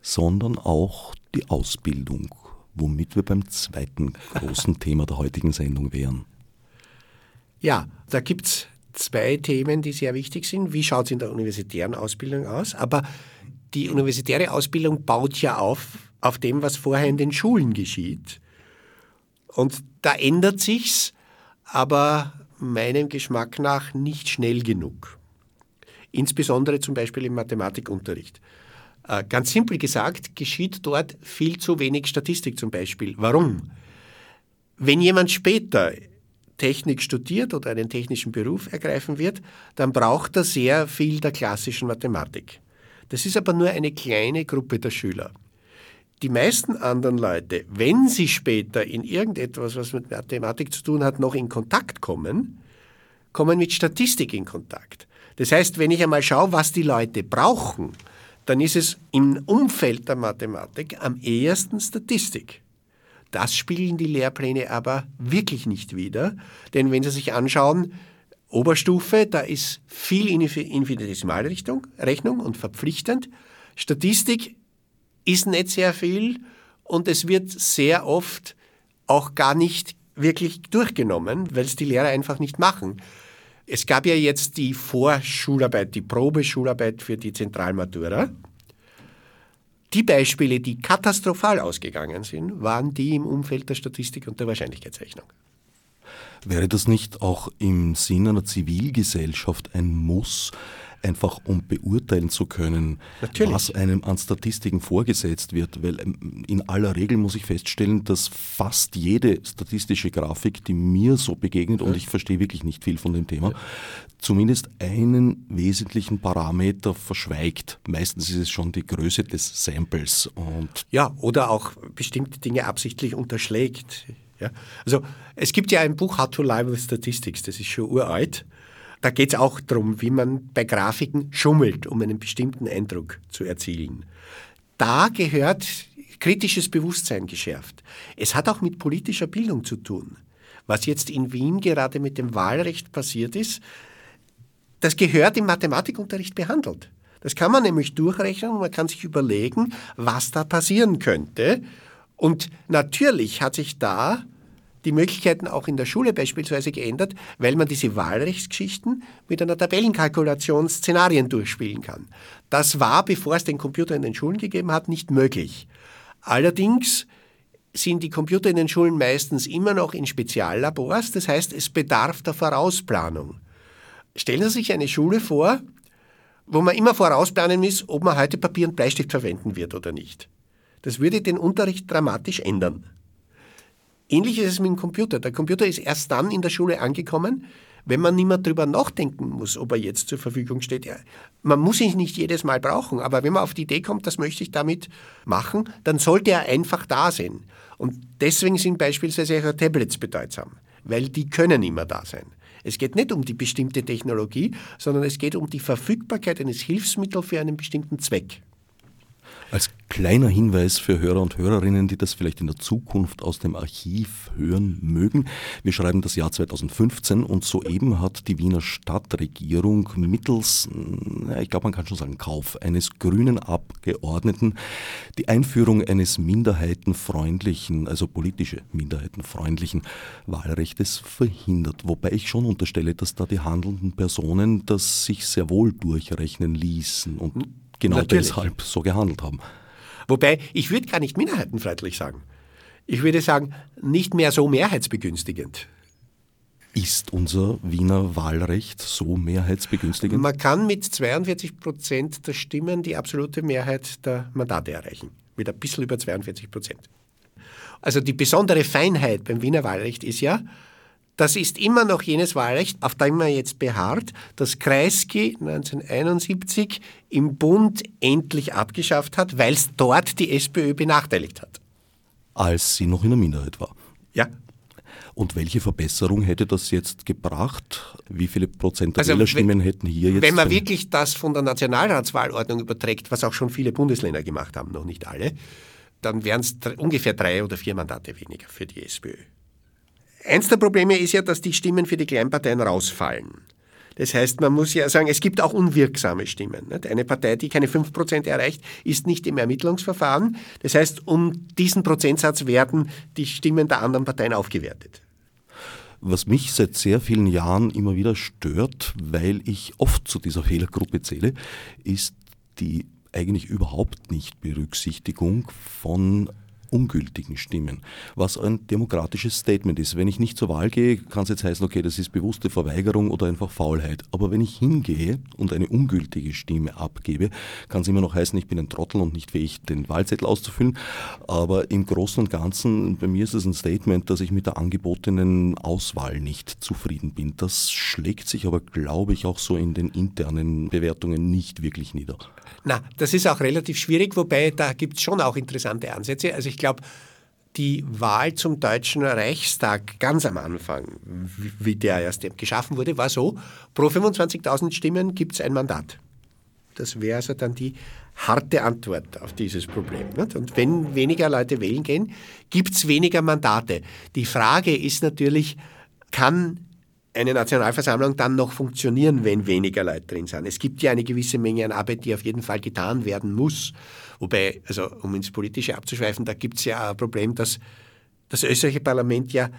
Speaker 1: sondern auch die Ausbildung, womit wir beim zweiten großen Thema der heutigen Sendung wären.
Speaker 2: Ja, da gibt es zwei Themen, die sehr wichtig sind. Wie schaut es in der universitären Ausbildung aus? Aber die universitäre Ausbildung baut ja auf auf dem, was vorher in den Schulen geschieht. Und da ändert sich's, aber meinem Geschmack nach nicht schnell genug. Insbesondere zum Beispiel im Mathematikunterricht. Äh, ganz simpel gesagt, geschieht dort viel zu wenig Statistik zum Beispiel. Warum? Wenn jemand später Technik studiert oder einen technischen Beruf ergreifen wird, dann braucht er sehr viel der klassischen Mathematik. Das ist aber nur eine kleine Gruppe der Schüler. Die meisten anderen Leute, wenn sie später in irgendetwas, was mit Mathematik zu tun hat, noch in Kontakt kommen, kommen mit Statistik in Kontakt. Das heißt, wenn ich einmal schaue, was die Leute brauchen, dann ist es im Umfeld der Mathematik am ehesten Statistik. Das spiegeln die Lehrpläne aber wirklich nicht wider, denn wenn Sie sich anschauen, Oberstufe, da ist viel Infinitesimalrechnung Rechnung und verpflichtend. Statistik ist nicht sehr viel und es wird sehr oft auch gar nicht wirklich durchgenommen, weil es die Lehrer einfach nicht machen. Es gab ja jetzt die Vorschularbeit, die Probeschularbeit für die Zentralmatura. Die Beispiele, die katastrophal ausgegangen sind, waren die im Umfeld der Statistik und der Wahrscheinlichkeitsrechnung.
Speaker 1: Wäre das nicht auch im Sinne einer Zivilgesellschaft ein Muss, einfach um beurteilen zu können, Natürlich. was einem an Statistiken vorgesetzt wird. Weil ähm, in aller Regel muss ich feststellen, dass fast jede statistische Grafik, die mir so begegnet, ja. und ich verstehe wirklich nicht viel von dem Thema, ja. zumindest einen wesentlichen Parameter verschweigt. Meistens ist es schon die Größe des Samples.
Speaker 2: Und ja, oder auch bestimmte Dinge absichtlich unterschlägt. Ja? Also es gibt ja ein Buch How to Lie with Statistics, das ist schon uralt. Da geht es auch darum, wie man bei Grafiken schummelt, um einen bestimmten Eindruck zu erzielen. Da gehört kritisches Bewusstsein geschärft. Es hat auch mit politischer Bildung zu tun. Was jetzt in Wien gerade mit dem Wahlrecht passiert ist, das gehört im Mathematikunterricht behandelt. Das kann man nämlich durchrechnen und man kann sich überlegen, was da passieren könnte. Und natürlich hat sich da die Möglichkeiten auch in der Schule beispielsweise geändert, weil man diese Wahlrechtsgeschichten mit einer Tabellenkalkulation Szenarien durchspielen kann. Das war, bevor es den Computer in den Schulen gegeben hat, nicht möglich. Allerdings sind die Computer in den Schulen meistens immer noch in Speziallabors, das heißt, es bedarf der Vorausplanung. Stellen Sie sich eine Schule vor, wo man immer vorausplanen muss, ob man heute Papier und Bleistift verwenden wird oder nicht. Das würde den Unterricht dramatisch ändern. Ähnlich ist es mit dem Computer. Der Computer ist erst dann in der Schule angekommen, wenn man nicht mehr drüber nachdenken muss, ob er jetzt zur Verfügung steht. Man muss ihn nicht jedes Mal brauchen, aber wenn man auf die Idee kommt, das möchte ich damit machen, dann sollte er einfach da sein. Und deswegen sind beispielsweise auch Tablets bedeutsam, weil die können immer da sein. Es geht nicht um die bestimmte Technologie, sondern es geht um die Verfügbarkeit eines Hilfsmittels für einen bestimmten Zweck.
Speaker 1: Als kleiner Hinweis für Hörer und Hörerinnen, die das vielleicht in der Zukunft aus dem Archiv hören mögen. Wir schreiben das Jahr 2015 und soeben hat die Wiener Stadtregierung mittels, ich glaube man kann schon sagen, Kauf eines grünen Abgeordneten die Einführung eines minderheitenfreundlichen, also politische minderheitenfreundlichen Wahlrechtes verhindert. Wobei ich schon unterstelle, dass da die handelnden Personen das sich sehr wohl durchrechnen ließen und genau Natürlich. deshalb so gehandelt haben.
Speaker 2: Wobei, ich würde gar nicht minderheitenfreundlich sagen. ich würde sagen, nicht mehr so mehrheitsbegünstigend.
Speaker 1: Ist unser Wiener Wahlrecht so mehrheitsbegünstigend?
Speaker 2: Man kann mit 42 Prozent der Stimmen die absolute Mehrheit der Mandate erreichen. Mit ein bisschen über 42 Prozent. Also die besondere Feinheit beim Wiener Wahlrecht ist ja, das ist immer noch jenes Wahlrecht, auf dem man jetzt beharrt, das Kreisky 1971 im Bund endlich abgeschafft hat, weil es dort die SPÖ benachteiligt hat.
Speaker 1: Als sie noch in der Minderheit war.
Speaker 2: Ja.
Speaker 1: Und welche Verbesserung hätte das jetzt gebracht? Wie viele Prozent der also, Wählerstimmen hätten hier jetzt?
Speaker 2: Wenn man wirklich das von der Nationalratswahlordnung überträgt, was auch schon viele Bundesländer gemacht haben, noch nicht alle, dann wären es ungefähr drei oder vier Mandate weniger für die SPÖ. Eins der Probleme ist ja, dass die Stimmen für die Kleinparteien rausfallen. Das heißt, man muss ja sagen, es gibt auch unwirksame Stimmen. Eine Partei, die keine 5% erreicht, ist nicht im Ermittlungsverfahren. Das heißt, um diesen Prozentsatz werden die Stimmen der anderen Parteien aufgewertet.
Speaker 1: Was mich seit sehr vielen Jahren immer wieder stört, weil ich oft zu dieser Fehlergruppe zähle, ist die eigentlich überhaupt nicht Berücksichtigung von ungültigen Stimmen, was ein demokratisches Statement ist. Wenn ich nicht zur Wahl gehe, kann es jetzt heißen, okay, das ist bewusste Verweigerung oder einfach Faulheit. Aber wenn ich hingehe und eine ungültige Stimme abgebe, kann es immer noch heißen, ich bin ein Trottel und nicht fähig, den Wahlzettel auszufüllen. Aber im Großen und Ganzen, bei mir ist es ein Statement, dass ich mit der angebotenen Auswahl nicht zufrieden bin. Das schlägt sich aber, glaube ich, auch so in den internen Bewertungen nicht wirklich nieder.
Speaker 2: Na, das ist auch relativ schwierig, wobei da gibt es schon auch interessante Ansätze. Also ich glaube, die Wahl zum Deutschen Reichstag ganz am Anfang, wie der erst geschaffen wurde, war so, pro 25.000 Stimmen gibt es ein Mandat. Das wäre also dann die harte Antwort auf dieses Problem. Und wenn weniger Leute wählen gehen, gibt es weniger Mandate. Die Frage ist natürlich, kann eine Nationalversammlung dann noch funktionieren, wenn weniger Leute drin sind. Es gibt ja eine gewisse Menge an Arbeit, die auf jeden Fall getan werden muss. Wobei, also um ins Politische abzuschweifen, da gibt es ja ein Problem, dass das österreichische Parlament ja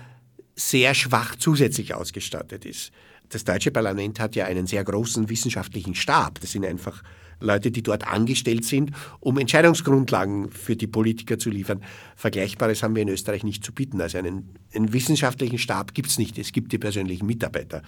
Speaker 2: sehr schwach zusätzlich ausgestattet ist. Das deutsche Parlament hat ja einen sehr großen wissenschaftlichen Stab. Das sind einfach Leute, die dort angestellt sind, um Entscheidungsgrundlagen für die Politiker zu liefern. Vergleichbares haben wir in Österreich nicht zu bieten. Also einen, einen wissenschaftlichen Stab gibt es nicht. Es gibt die persönlichen Mitarbeiter.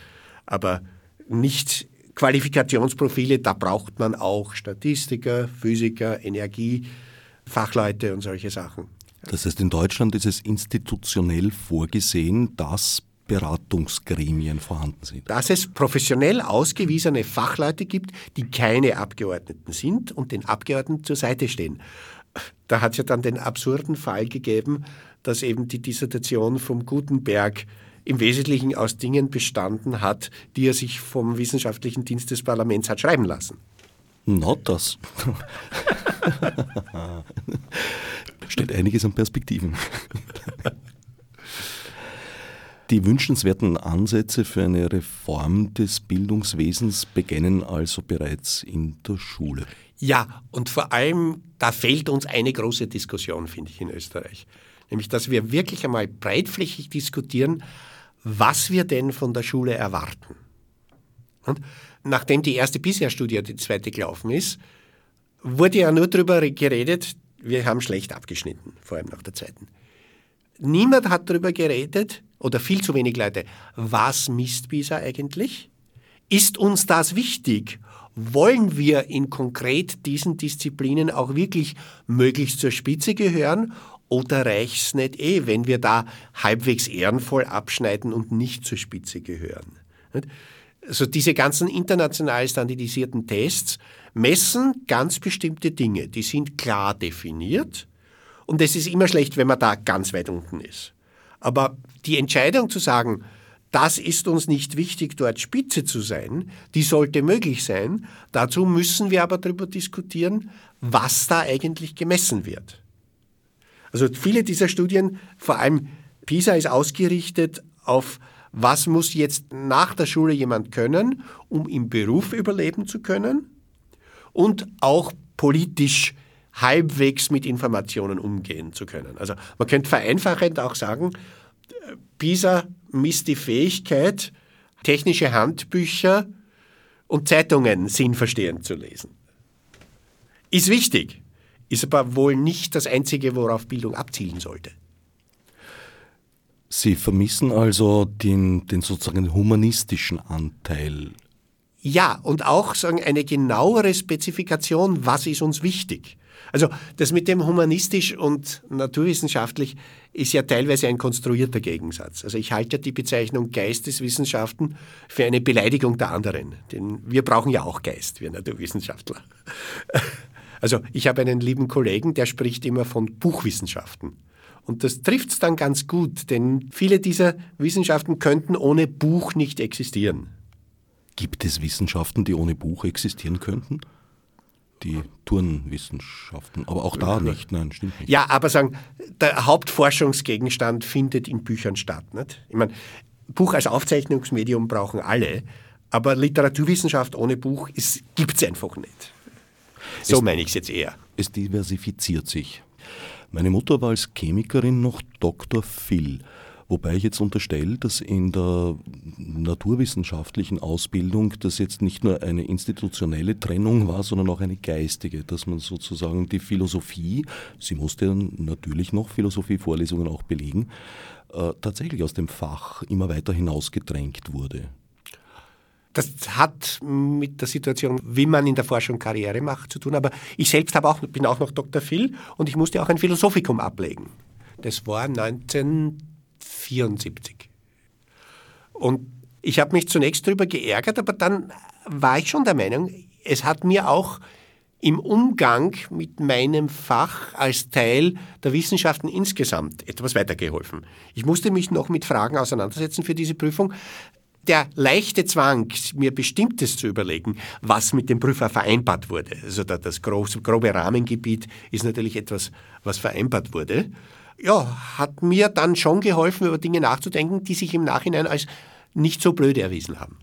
Speaker 2: Aber nicht Qualifikationsprofile, da braucht man auch Statistiker, Physiker, Energiefachleute und solche Sachen.
Speaker 1: Das heißt, in Deutschland ist es institutionell vorgesehen, dass Beratungsgremien vorhanden sind.
Speaker 2: Dass es professionell ausgewiesene Fachleute gibt, die keine Abgeordneten sind und den Abgeordneten zur Seite stehen. Da hat es ja dann den absurden Fall gegeben, dass eben die Dissertation vom Gutenberg im Wesentlichen aus Dingen bestanden hat, die er sich vom wissenschaftlichen Dienst des Parlaments hat schreiben lassen.
Speaker 1: Not das. [LAUGHS] Steht einiges an Perspektiven. Die wünschenswerten Ansätze für eine Reform des Bildungswesens beginnen also bereits in der Schule.
Speaker 2: Ja, und vor allem, da fehlt uns eine große Diskussion, finde ich, in Österreich. Nämlich, dass wir wirklich einmal breitflächig diskutieren, was wir denn von der Schule erwarten. Und nachdem die erste PISA-Studie, die zweite gelaufen ist, wurde ja nur darüber geredet, wir haben schlecht abgeschnitten, vor allem nach der zweiten. Niemand hat darüber geredet, oder viel zu wenig Leute, was misst PISA eigentlich? Ist uns das wichtig? Wollen wir in konkret diesen Disziplinen auch wirklich möglichst zur Spitze gehören oder reicht es nicht eh, wenn wir da halbwegs ehrenvoll abschneiden und nicht zur Spitze gehören? Also diese ganzen international standardisierten Tests messen ganz bestimmte Dinge, die sind klar definiert und es ist immer schlecht, wenn man da ganz weit unten ist. Aber die Entscheidung zu sagen, das ist uns nicht wichtig, dort Spitze zu sein, die sollte möglich sein. Dazu müssen wir aber darüber diskutieren, was da eigentlich gemessen wird. Also viele dieser Studien, vor allem PISA ist ausgerichtet auf, was muss jetzt nach der Schule jemand können, um im Beruf überleben zu können und auch politisch halbwegs mit Informationen umgehen zu können. Also man könnte vereinfachend auch sagen, PISA misst die Fähigkeit, technische Handbücher und Zeitungen sinnverstehend zu lesen. Ist wichtig, ist aber wohl nicht das Einzige, worauf Bildung abzielen sollte.
Speaker 1: Sie vermissen also den, den sozusagen humanistischen Anteil.
Speaker 2: Ja, und auch sagen, eine genauere Spezifikation, was ist uns wichtig. Also das mit dem humanistisch und naturwissenschaftlich ist ja teilweise ein konstruierter Gegensatz. Also ich halte die Bezeichnung Geisteswissenschaften für eine Beleidigung der anderen. Denn wir brauchen ja auch Geist, wir Naturwissenschaftler. Also ich habe einen lieben Kollegen, der spricht immer von Buchwissenschaften. Und das trifft es dann ganz gut, denn viele dieser Wissenschaften könnten ohne Buch nicht existieren.
Speaker 1: Gibt es Wissenschaften, die ohne Buch existieren könnten? Die Turnwissenschaften, aber auch da nicht, nein, stimmt nicht.
Speaker 2: Ja, aber sagen, der Hauptforschungsgegenstand findet in Büchern statt. Nicht? Ich meine, Buch als Aufzeichnungsmedium brauchen alle, aber Literaturwissenschaft ohne Buch gibt es einfach nicht. So es, meine ich es jetzt eher.
Speaker 1: Es diversifiziert sich. Meine Mutter war als Chemikerin noch Dr. Phil. Wobei ich jetzt unterstelle, dass in der naturwissenschaftlichen Ausbildung das jetzt nicht nur eine institutionelle Trennung war, sondern auch eine geistige, dass man sozusagen die Philosophie, sie musste dann natürlich noch Philosophievorlesungen auch belegen, äh, tatsächlich aus dem Fach immer weiter hinausgedrängt wurde.
Speaker 2: Das hat mit der Situation, wie man in der Forschung Karriere macht, zu tun. Aber ich selbst auch, bin auch noch Dr. Phil und ich musste auch ein Philosophikum ablegen. Das war 19 74. Und ich habe mich zunächst darüber geärgert, aber dann war ich schon der Meinung, es hat mir auch im Umgang mit meinem Fach als Teil der Wissenschaften insgesamt etwas weitergeholfen. Ich musste mich noch mit Fragen auseinandersetzen für diese Prüfung. Der leichte Zwang, mir Bestimmtes zu überlegen, was mit dem Prüfer vereinbart wurde, also das grobe Rahmengebiet ist natürlich etwas, was vereinbart wurde, ja, hat mir dann schon geholfen, über Dinge nachzudenken, die sich im Nachhinein als nicht so blöd erwiesen haben.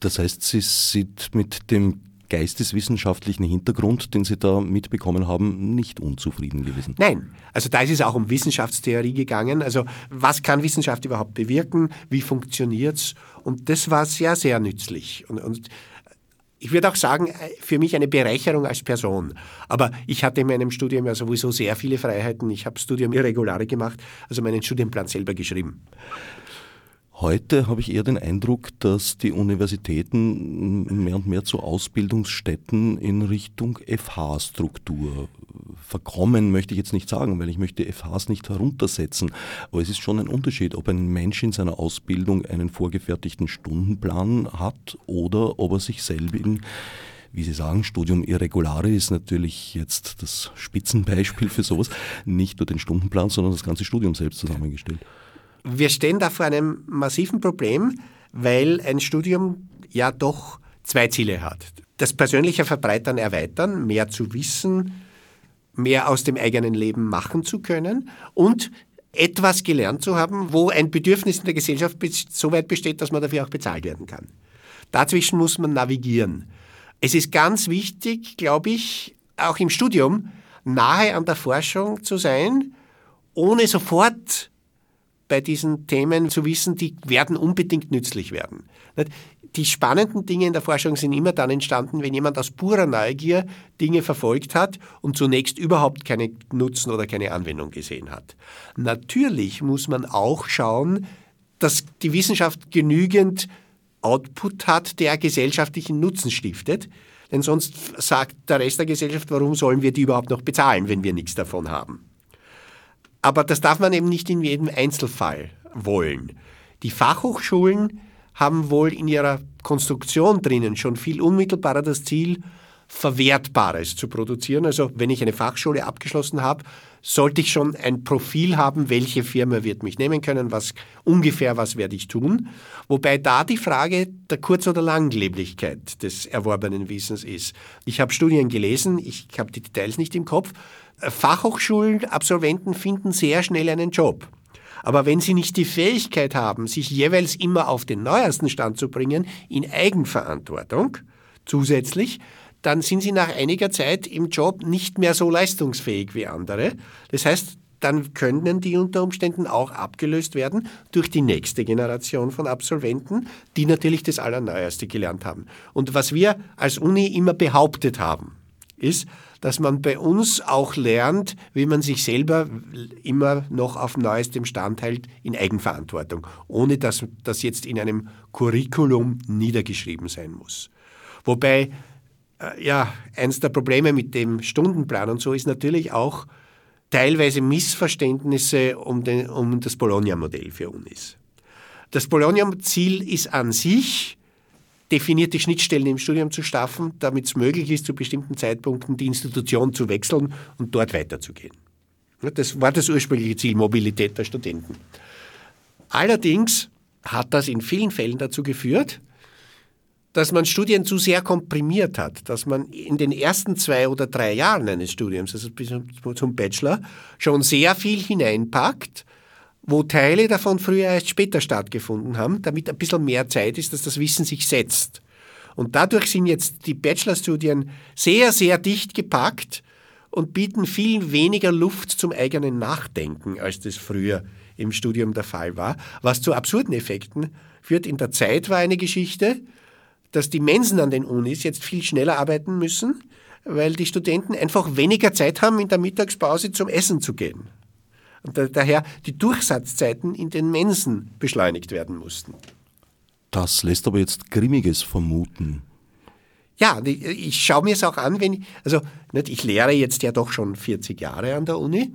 Speaker 1: Das heißt, Sie sind mit dem geisteswissenschaftlichen Hintergrund, den Sie da mitbekommen haben, nicht unzufrieden gewesen?
Speaker 2: Nein, also da ist es auch um Wissenschaftstheorie gegangen. Also was kann Wissenschaft überhaupt bewirken? Wie funktioniert es? Und das war sehr, sehr nützlich. Und, und ich würde auch sagen, für mich eine Bereicherung als Person. Aber ich hatte in meinem Studium ja sowieso sehr viele Freiheiten. Ich habe Studium Irregulare gemacht, also meinen Studienplan selber geschrieben.
Speaker 1: Heute habe ich eher den Eindruck, dass die Universitäten mehr und mehr zu Ausbildungsstätten in Richtung FH-Struktur verkommen, möchte ich jetzt nicht sagen, weil ich möchte FHs nicht heruntersetzen. Aber es ist schon ein Unterschied, ob ein Mensch in seiner Ausbildung einen vorgefertigten Stundenplan hat oder ob er sich selber in wie Sie sagen, Studium Irregulare ist natürlich jetzt das Spitzenbeispiel für sowas. Nicht nur den Stundenplan, sondern das ganze Studium selbst zusammengestellt.
Speaker 2: Wir stehen da vor einem massiven Problem, weil ein Studium ja doch zwei Ziele hat. Das persönliche Verbreitern, Erweitern, mehr zu wissen, mehr aus dem eigenen Leben machen zu können und etwas gelernt zu haben, wo ein Bedürfnis in der Gesellschaft so weit besteht, dass man dafür auch bezahlt werden kann. Dazwischen muss man navigieren. Es ist ganz wichtig, glaube ich, auch im Studium nahe an der Forschung zu sein, ohne sofort bei diesen Themen zu wissen, die werden unbedingt nützlich werden. Die spannenden Dinge in der Forschung sind immer dann entstanden, wenn jemand aus purer Neugier Dinge verfolgt hat und zunächst überhaupt keine Nutzen oder keine Anwendung gesehen hat. Natürlich muss man auch schauen, dass die Wissenschaft genügend Output hat, der gesellschaftlichen Nutzen stiftet. Denn sonst sagt der Rest der Gesellschaft, warum sollen wir die überhaupt noch bezahlen, wenn wir nichts davon haben. Aber das darf man eben nicht in jedem Einzelfall wollen. Die Fachhochschulen haben wohl in ihrer Konstruktion drinnen schon viel unmittelbarer das Ziel, Verwertbares zu produzieren. Also wenn ich eine Fachschule abgeschlossen habe, sollte ich schon ein Profil haben, welche Firma wird mich nehmen können, was ungefähr was werde ich tun. Wobei da die Frage der Kurz- oder Langleblichkeit des erworbenen Wissens ist. Ich habe Studien gelesen, ich habe die Details nicht im Kopf. Fachhochschulenabsolventen finden sehr schnell einen Job. Aber wenn sie nicht die Fähigkeit haben, sich jeweils immer auf den neuesten Stand zu bringen, in Eigenverantwortung, zusätzlich, dann sind sie nach einiger Zeit im Job nicht mehr so leistungsfähig wie andere. Das heißt, dann können die unter Umständen auch abgelöst werden durch die nächste Generation von Absolventen, die natürlich das Allerneueste gelernt haben. Und was wir als Uni immer behauptet haben, ist, dass man bei uns auch lernt, wie man sich selber immer noch auf neuestem Stand hält in Eigenverantwortung, ohne dass das jetzt in einem Curriculum niedergeschrieben sein muss. Wobei, ja, eines der Probleme mit dem Stundenplan und so ist natürlich auch teilweise Missverständnisse um, den, um das Bologna-Modell für Unis. Das Bologna-Ziel ist an sich definierte Schnittstellen im Studium zu schaffen, damit es möglich ist, zu bestimmten Zeitpunkten die Institution zu wechseln und dort weiterzugehen. Das war das ursprüngliche Ziel, Mobilität der Studenten. Allerdings hat das in vielen Fällen dazu geführt, dass man Studien zu sehr komprimiert hat, dass man in den ersten zwei oder drei Jahren eines Studiums, also bis zum Bachelor, schon sehr viel hineinpackt, wo Teile davon früher erst später stattgefunden haben, damit ein bisschen mehr Zeit ist, dass das Wissen sich setzt. Und dadurch sind jetzt die Bachelorstudien sehr, sehr dicht gepackt und bieten viel weniger Luft zum eigenen Nachdenken, als das früher im Studium der Fall war, was zu absurden Effekten führt. In der Zeit war eine Geschichte, dass die Mensen an den Unis jetzt viel schneller arbeiten müssen, weil die Studenten einfach weniger Zeit haben, in der Mittagspause zum Essen zu gehen und daher die Durchsatzzeiten in den Mensen beschleunigt werden mussten.
Speaker 1: Das lässt aber jetzt Grimmiges vermuten.
Speaker 2: Ja, ich schaue mir es auch an, wenn ich, also nicht, ich lehre jetzt ja doch schon 40 Jahre an der Uni.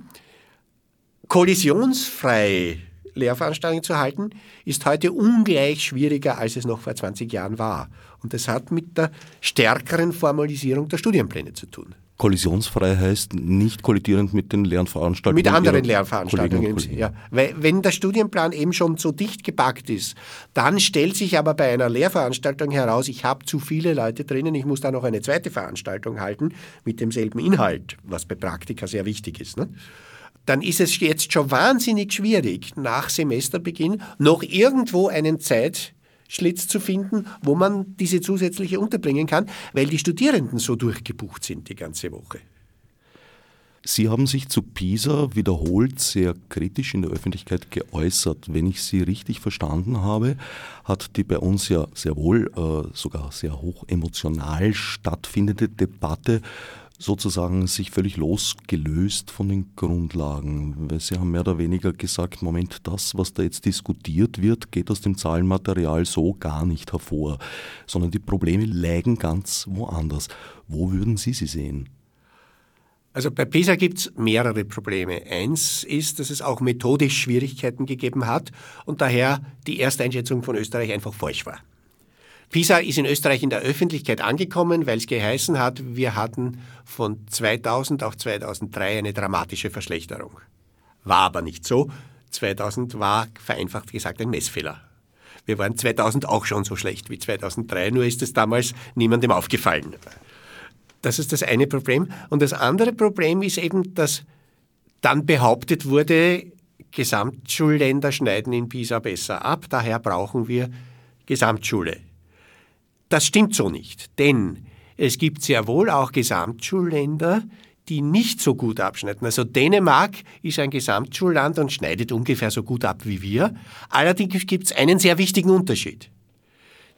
Speaker 2: Kollisionsfrei Lehrveranstaltungen zu halten, ist heute ungleich schwieriger, als es noch vor 20 Jahren war. Und das hat mit der stärkeren Formalisierung der Studienpläne zu tun.
Speaker 1: Kollisionsfrei heißt nicht kollidierend mit den Lernveranstaltungen.
Speaker 2: Mit anderen Lernveranstaltungen. Ja. Weil wenn der Studienplan eben schon so dicht gepackt ist, dann stellt sich aber bei einer Lehrveranstaltung heraus, ich habe zu viele Leute drinnen, ich muss da noch eine zweite Veranstaltung halten mit demselben Inhalt, was bei Praktika sehr wichtig ist. Ne? Dann ist es jetzt schon wahnsinnig schwierig, nach Semesterbeginn noch irgendwo einen Zeit Schlitz zu finden, wo man diese zusätzliche unterbringen kann, weil die Studierenden so durchgebucht sind die ganze Woche.
Speaker 1: Sie haben sich zu PISA wiederholt sehr kritisch in der Öffentlichkeit geäußert. Wenn ich Sie richtig verstanden habe, hat die bei uns ja sehr wohl äh, sogar sehr hoch emotional stattfindende Debatte sozusagen sich völlig losgelöst von den Grundlagen. Weil Sie haben mehr oder weniger gesagt, Moment, das, was da jetzt diskutiert wird, geht aus dem Zahlenmaterial so gar nicht hervor, sondern die Probleme lägen ganz woanders. Wo würden Sie sie sehen?
Speaker 2: Also bei PISA gibt es mehrere Probleme. Eins ist, dass es auch methodisch Schwierigkeiten gegeben hat und daher die Ersteinschätzung von Österreich einfach falsch war. PISA ist in Österreich in der Öffentlichkeit angekommen, weil es geheißen hat, wir hatten von 2000 auf 2003 eine dramatische Verschlechterung. War aber nicht so. 2000 war vereinfacht gesagt ein Messfehler. Wir waren 2000 auch schon so schlecht wie 2003, nur ist es damals niemandem aufgefallen. Das ist das eine Problem. Und das andere Problem ist eben, dass dann behauptet wurde, Gesamtschulländer schneiden in PISA besser ab, daher brauchen wir Gesamtschule. Das stimmt so nicht, denn es gibt sehr wohl auch Gesamtschulländer, die nicht so gut abschneiden. Also Dänemark ist ein Gesamtschulland und schneidet ungefähr so gut ab wie wir. Allerdings gibt es einen sehr wichtigen Unterschied.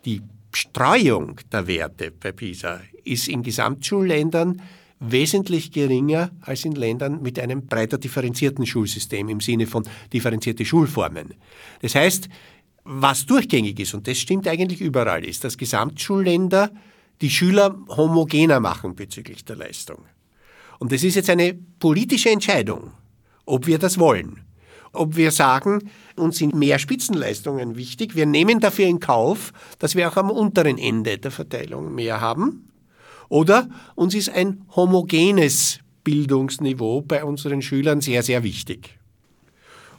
Speaker 2: Die Streuung der Werte bei PISA ist in Gesamtschulländern wesentlich geringer als in Ländern mit einem breiter differenzierten Schulsystem im Sinne von differenzierte Schulformen. Das heißt, was durchgängig ist, und das stimmt eigentlich überall, ist, dass Gesamtschulländer die Schüler homogener machen bezüglich der Leistung. Und das ist jetzt eine politische Entscheidung, ob wir das wollen. Ob wir sagen, uns sind mehr Spitzenleistungen wichtig, wir nehmen dafür in Kauf, dass wir auch am unteren Ende der Verteilung mehr haben. Oder uns ist ein homogenes Bildungsniveau bei unseren Schülern sehr, sehr wichtig.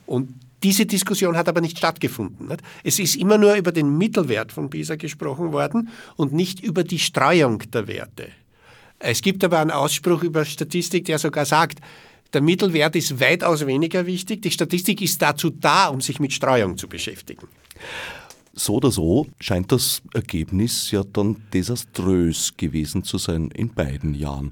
Speaker 2: Und diese Diskussion hat aber nicht stattgefunden. Es ist immer nur über den Mittelwert von PISA gesprochen worden und nicht über die Streuung der Werte. Es gibt aber einen Ausspruch über Statistik, der sogar sagt, der Mittelwert ist weitaus weniger wichtig. Die Statistik ist dazu da, um sich mit Streuung zu beschäftigen.
Speaker 1: So oder so scheint das Ergebnis ja dann desaströs gewesen zu sein in beiden Jahren.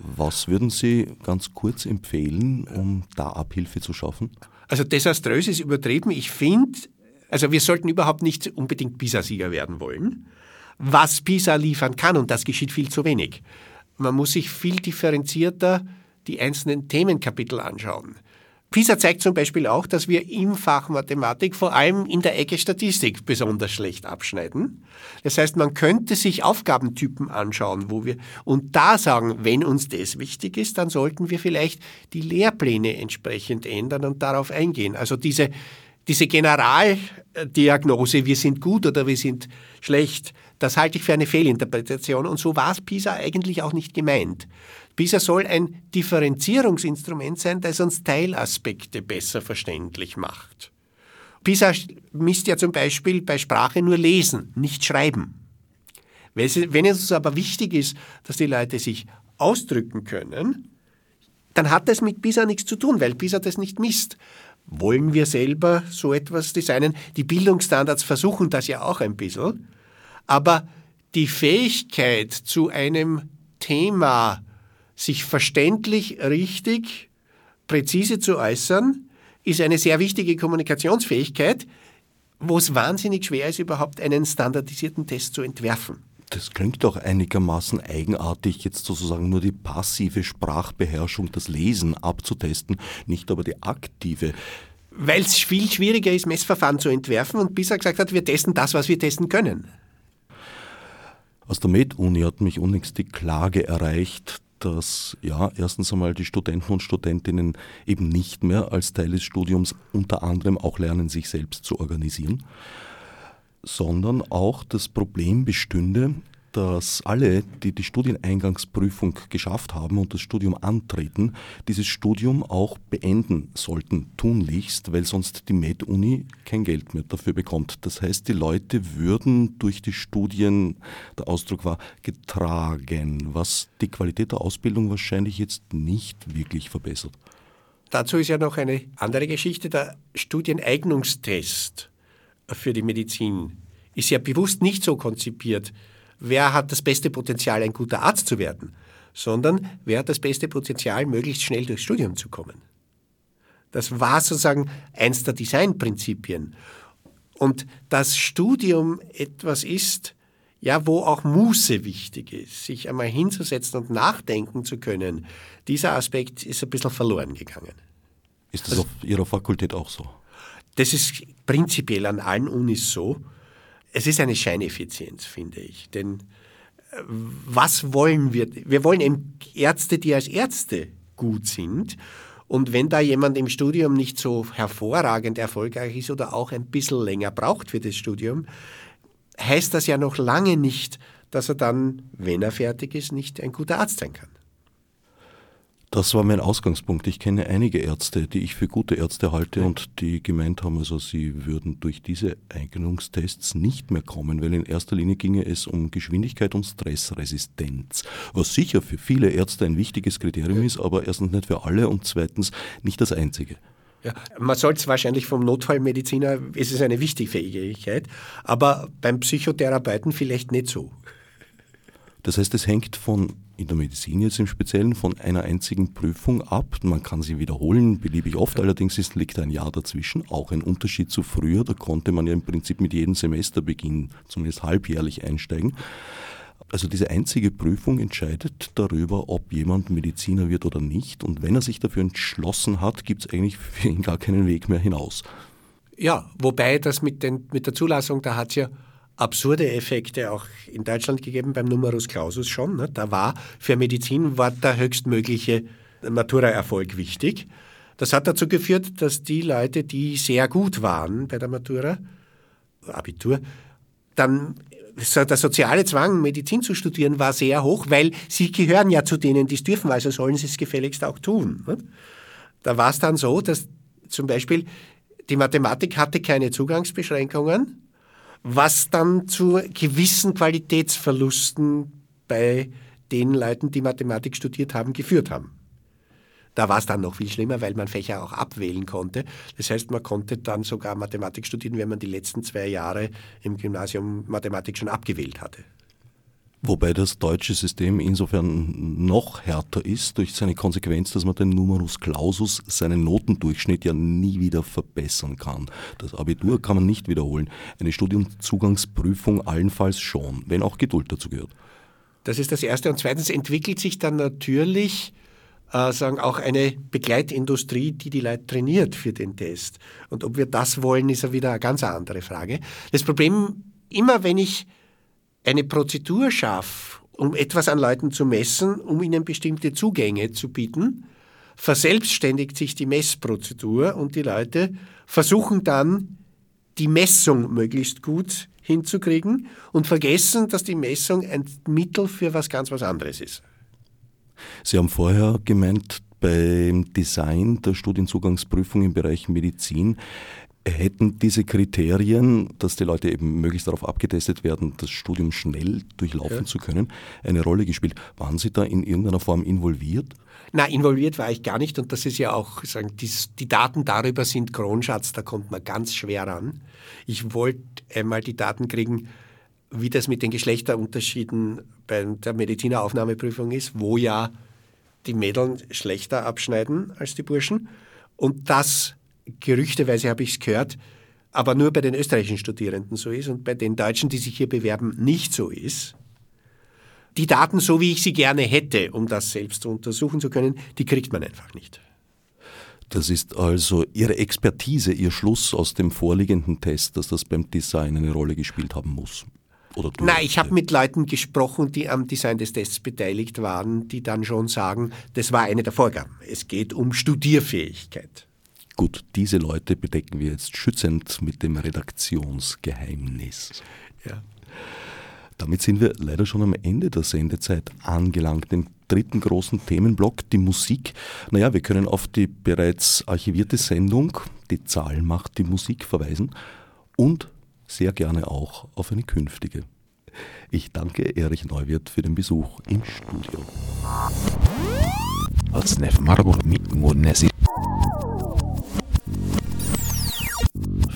Speaker 1: Was würden Sie ganz kurz empfehlen, um da Abhilfe zu schaffen?
Speaker 2: Also desaströs ist übertrieben. Ich finde, also wir sollten überhaupt nicht unbedingt PISA-Sieger werden wollen. Was PISA liefern kann, und das geschieht viel zu wenig, man muss sich viel differenzierter die einzelnen Themenkapitel anschauen. PISA zeigt zum Beispiel auch, dass wir im Fach Mathematik vor allem in der Ecke Statistik besonders schlecht abschneiden. Das heißt, man könnte sich Aufgabentypen anschauen, wo wir und da sagen, wenn uns das wichtig ist, dann sollten wir vielleicht die Lehrpläne entsprechend ändern und darauf eingehen. Also diese diese Generaldiagnose, wir sind gut oder wir sind schlecht, das halte ich für eine Fehlinterpretation und so war es PISA eigentlich auch nicht gemeint. PISA soll ein Differenzierungsinstrument sein, das uns Teilaspekte besser verständlich macht. PISA misst ja zum Beispiel bei Sprache nur Lesen, nicht Schreiben. Wenn es aber wichtig ist, dass die Leute sich ausdrücken können, dann hat das mit PISA nichts zu tun, weil PISA das nicht misst. Wollen wir selber so etwas designen? Die Bildungsstandards versuchen das ja auch ein bisschen. Aber die Fähigkeit zu einem Thema, sich verständlich, richtig, präzise zu äußern, ist eine sehr wichtige Kommunikationsfähigkeit, wo es wahnsinnig schwer ist, überhaupt einen standardisierten Test zu entwerfen.
Speaker 1: Das klingt doch einigermaßen eigenartig, jetzt sozusagen nur die passive Sprachbeherrschung, das Lesen abzutesten, nicht aber die aktive.
Speaker 2: Weil es viel schwieriger ist, Messverfahren zu entwerfen und bis er gesagt hat, wir testen das, was wir testen können.
Speaker 1: Aus der Med-Uni hat mich unlängst die Klage erreicht, dass ja erstens einmal die Studenten und Studentinnen eben nicht mehr als Teil des Studiums unter anderem auch lernen, sich selbst zu organisieren sondern auch das Problem bestünde, dass alle, die die Studieneingangsprüfung geschafft haben und das Studium antreten, dieses Studium auch beenden sollten, tunlichst, weil sonst die Med-Uni kein Geld mehr dafür bekommt. Das heißt, die Leute würden durch die Studien, der Ausdruck war, getragen, was die Qualität der Ausbildung wahrscheinlich jetzt nicht wirklich verbessert.
Speaker 2: Dazu ist ja noch eine andere Geschichte, der Studieneignungstest für die Medizin ist ja bewusst nicht so konzipiert, wer hat das beste Potenzial, ein guter Arzt zu werden, sondern wer hat das beste Potenzial, möglichst schnell durchs Studium zu kommen. Das war sozusagen eins der Designprinzipien. Und das Studium etwas ist, ja, wo auch Muße wichtig ist, sich einmal hinzusetzen und nachdenken zu können, dieser Aspekt ist ein bisschen verloren gegangen.
Speaker 1: Ist das also, auf Ihrer Fakultät auch so?
Speaker 2: Das ist prinzipiell an allen Unis so. Es ist eine Scheineffizienz, finde ich. Denn äh, was wollen wir? Wir wollen eben Ärzte, die als Ärzte gut sind. Und wenn da jemand im Studium nicht so hervorragend erfolgreich ist oder auch ein bisschen länger braucht für das Studium, heißt das ja noch lange nicht, dass er dann, wenn er fertig ist, nicht ein guter Arzt sein kann.
Speaker 1: Das war mein Ausgangspunkt. Ich kenne einige Ärzte, die ich für gute Ärzte halte und die gemeint haben, also sie würden durch diese Eignungstests nicht mehr kommen, weil in erster Linie ginge es um Geschwindigkeit und Stressresistenz, was sicher für viele Ärzte ein wichtiges Kriterium ist, aber erstens nicht für alle und zweitens nicht das einzige.
Speaker 2: Ja, man sollte es wahrscheinlich vom Notfallmediziner, ist es eine wichtige Fähigkeit, aber beim Psychotherapeuten vielleicht nicht so.
Speaker 1: Das heißt, es hängt von in der Medizin jetzt im Speziellen von einer einzigen Prüfung ab. Man kann sie wiederholen, beliebig oft, allerdings ist, liegt ein Jahr dazwischen. Auch ein Unterschied zu früher, da konnte man ja im Prinzip mit jedem Semesterbeginn zumindest halbjährlich einsteigen. Also diese einzige Prüfung entscheidet darüber, ob jemand Mediziner wird oder nicht. Und wenn er sich dafür entschlossen hat, gibt es eigentlich für ihn gar keinen Weg mehr hinaus.
Speaker 2: Ja, wobei das mit, den, mit der Zulassung, da hat es ja absurde Effekte auch in Deutschland gegeben, beim Numerus Clausus schon. Ne? Da war für Medizin war der höchstmögliche Matura-Erfolg wichtig. Das hat dazu geführt, dass die Leute, die sehr gut waren bei der Matura, Abitur, dann der soziale Zwang, Medizin zu studieren, war sehr hoch, weil sie gehören ja zu denen, die es dürfen, also sollen sie es gefälligst auch tun. Ne? Da war es dann so, dass zum Beispiel die Mathematik hatte keine Zugangsbeschränkungen was dann zu gewissen Qualitätsverlusten bei den Leuten, die Mathematik studiert haben, geführt haben. Da war es dann noch viel schlimmer, weil man Fächer auch abwählen konnte. Das heißt, man konnte dann sogar Mathematik studieren, wenn man die letzten zwei Jahre im Gymnasium Mathematik schon abgewählt hatte.
Speaker 1: Wobei das deutsche System insofern noch härter ist durch seine Konsequenz, dass man den Numerus Clausus, seinen Notendurchschnitt ja nie wieder verbessern kann. Das Abitur kann man nicht wiederholen. Eine Studiumzugangsprüfung allenfalls schon, wenn auch Geduld dazu gehört.
Speaker 2: Das ist das Erste. Und zweitens entwickelt sich dann natürlich äh, sagen auch eine Begleitindustrie, die die Leute trainiert für den Test. Und ob wir das wollen, ist ja wieder eine ganz andere Frage. Das Problem, immer wenn ich eine Prozedur schaffe, um etwas an Leuten zu messen, um ihnen bestimmte Zugänge zu bieten, verselbstständigt sich die Messprozedur und die Leute versuchen dann, die Messung möglichst gut hinzukriegen und vergessen, dass die Messung ein Mittel für was ganz was anderes ist.
Speaker 1: Sie haben vorher gemeint, beim Design der Studienzugangsprüfung im Bereich Medizin hätten diese Kriterien, dass die Leute eben möglichst darauf abgetestet werden, das Studium schnell durchlaufen ja. zu können, eine Rolle gespielt. Waren Sie da in irgendeiner Form involviert?
Speaker 2: Na, involviert war ich gar nicht und das ist ja auch, sagen, die, die Daten darüber sind Kronschatz, da kommt man ganz schwer ran. Ich wollte einmal die Daten kriegen, wie das mit den Geschlechterunterschieden bei der Medizineraufnahmeprüfung ist, wo ja die Mädeln schlechter abschneiden als die Burschen. Und das, gerüchteweise habe ich es gehört, aber nur bei den österreichischen Studierenden so ist und bei den Deutschen, die sich hier bewerben, nicht so ist. Die Daten, so wie ich sie gerne hätte, um das selbst untersuchen zu können, die kriegt man einfach nicht.
Speaker 1: Das ist also Ihre Expertise, Ihr Schluss aus dem vorliegenden Test, dass das beim Design eine Rolle gespielt haben muss.
Speaker 2: Oder? Nein, ich habe mit Leuten gesprochen, die am Design des Tests beteiligt waren, die dann schon sagen, das war eine der Vorgaben. Es geht um Studierfähigkeit.
Speaker 1: Gut, diese Leute bedecken wir jetzt schützend mit dem Redaktionsgeheimnis. Ja. Damit sind wir leider schon am Ende der Sendezeit angelangt. Im dritten großen Themenblock, die Musik. Naja, wir können auf die bereits archivierte Sendung, die Zahl macht die Musik, verweisen und sehr gerne auch auf eine künftige. Ich danke Erich Neuwirth für den Besuch im Studio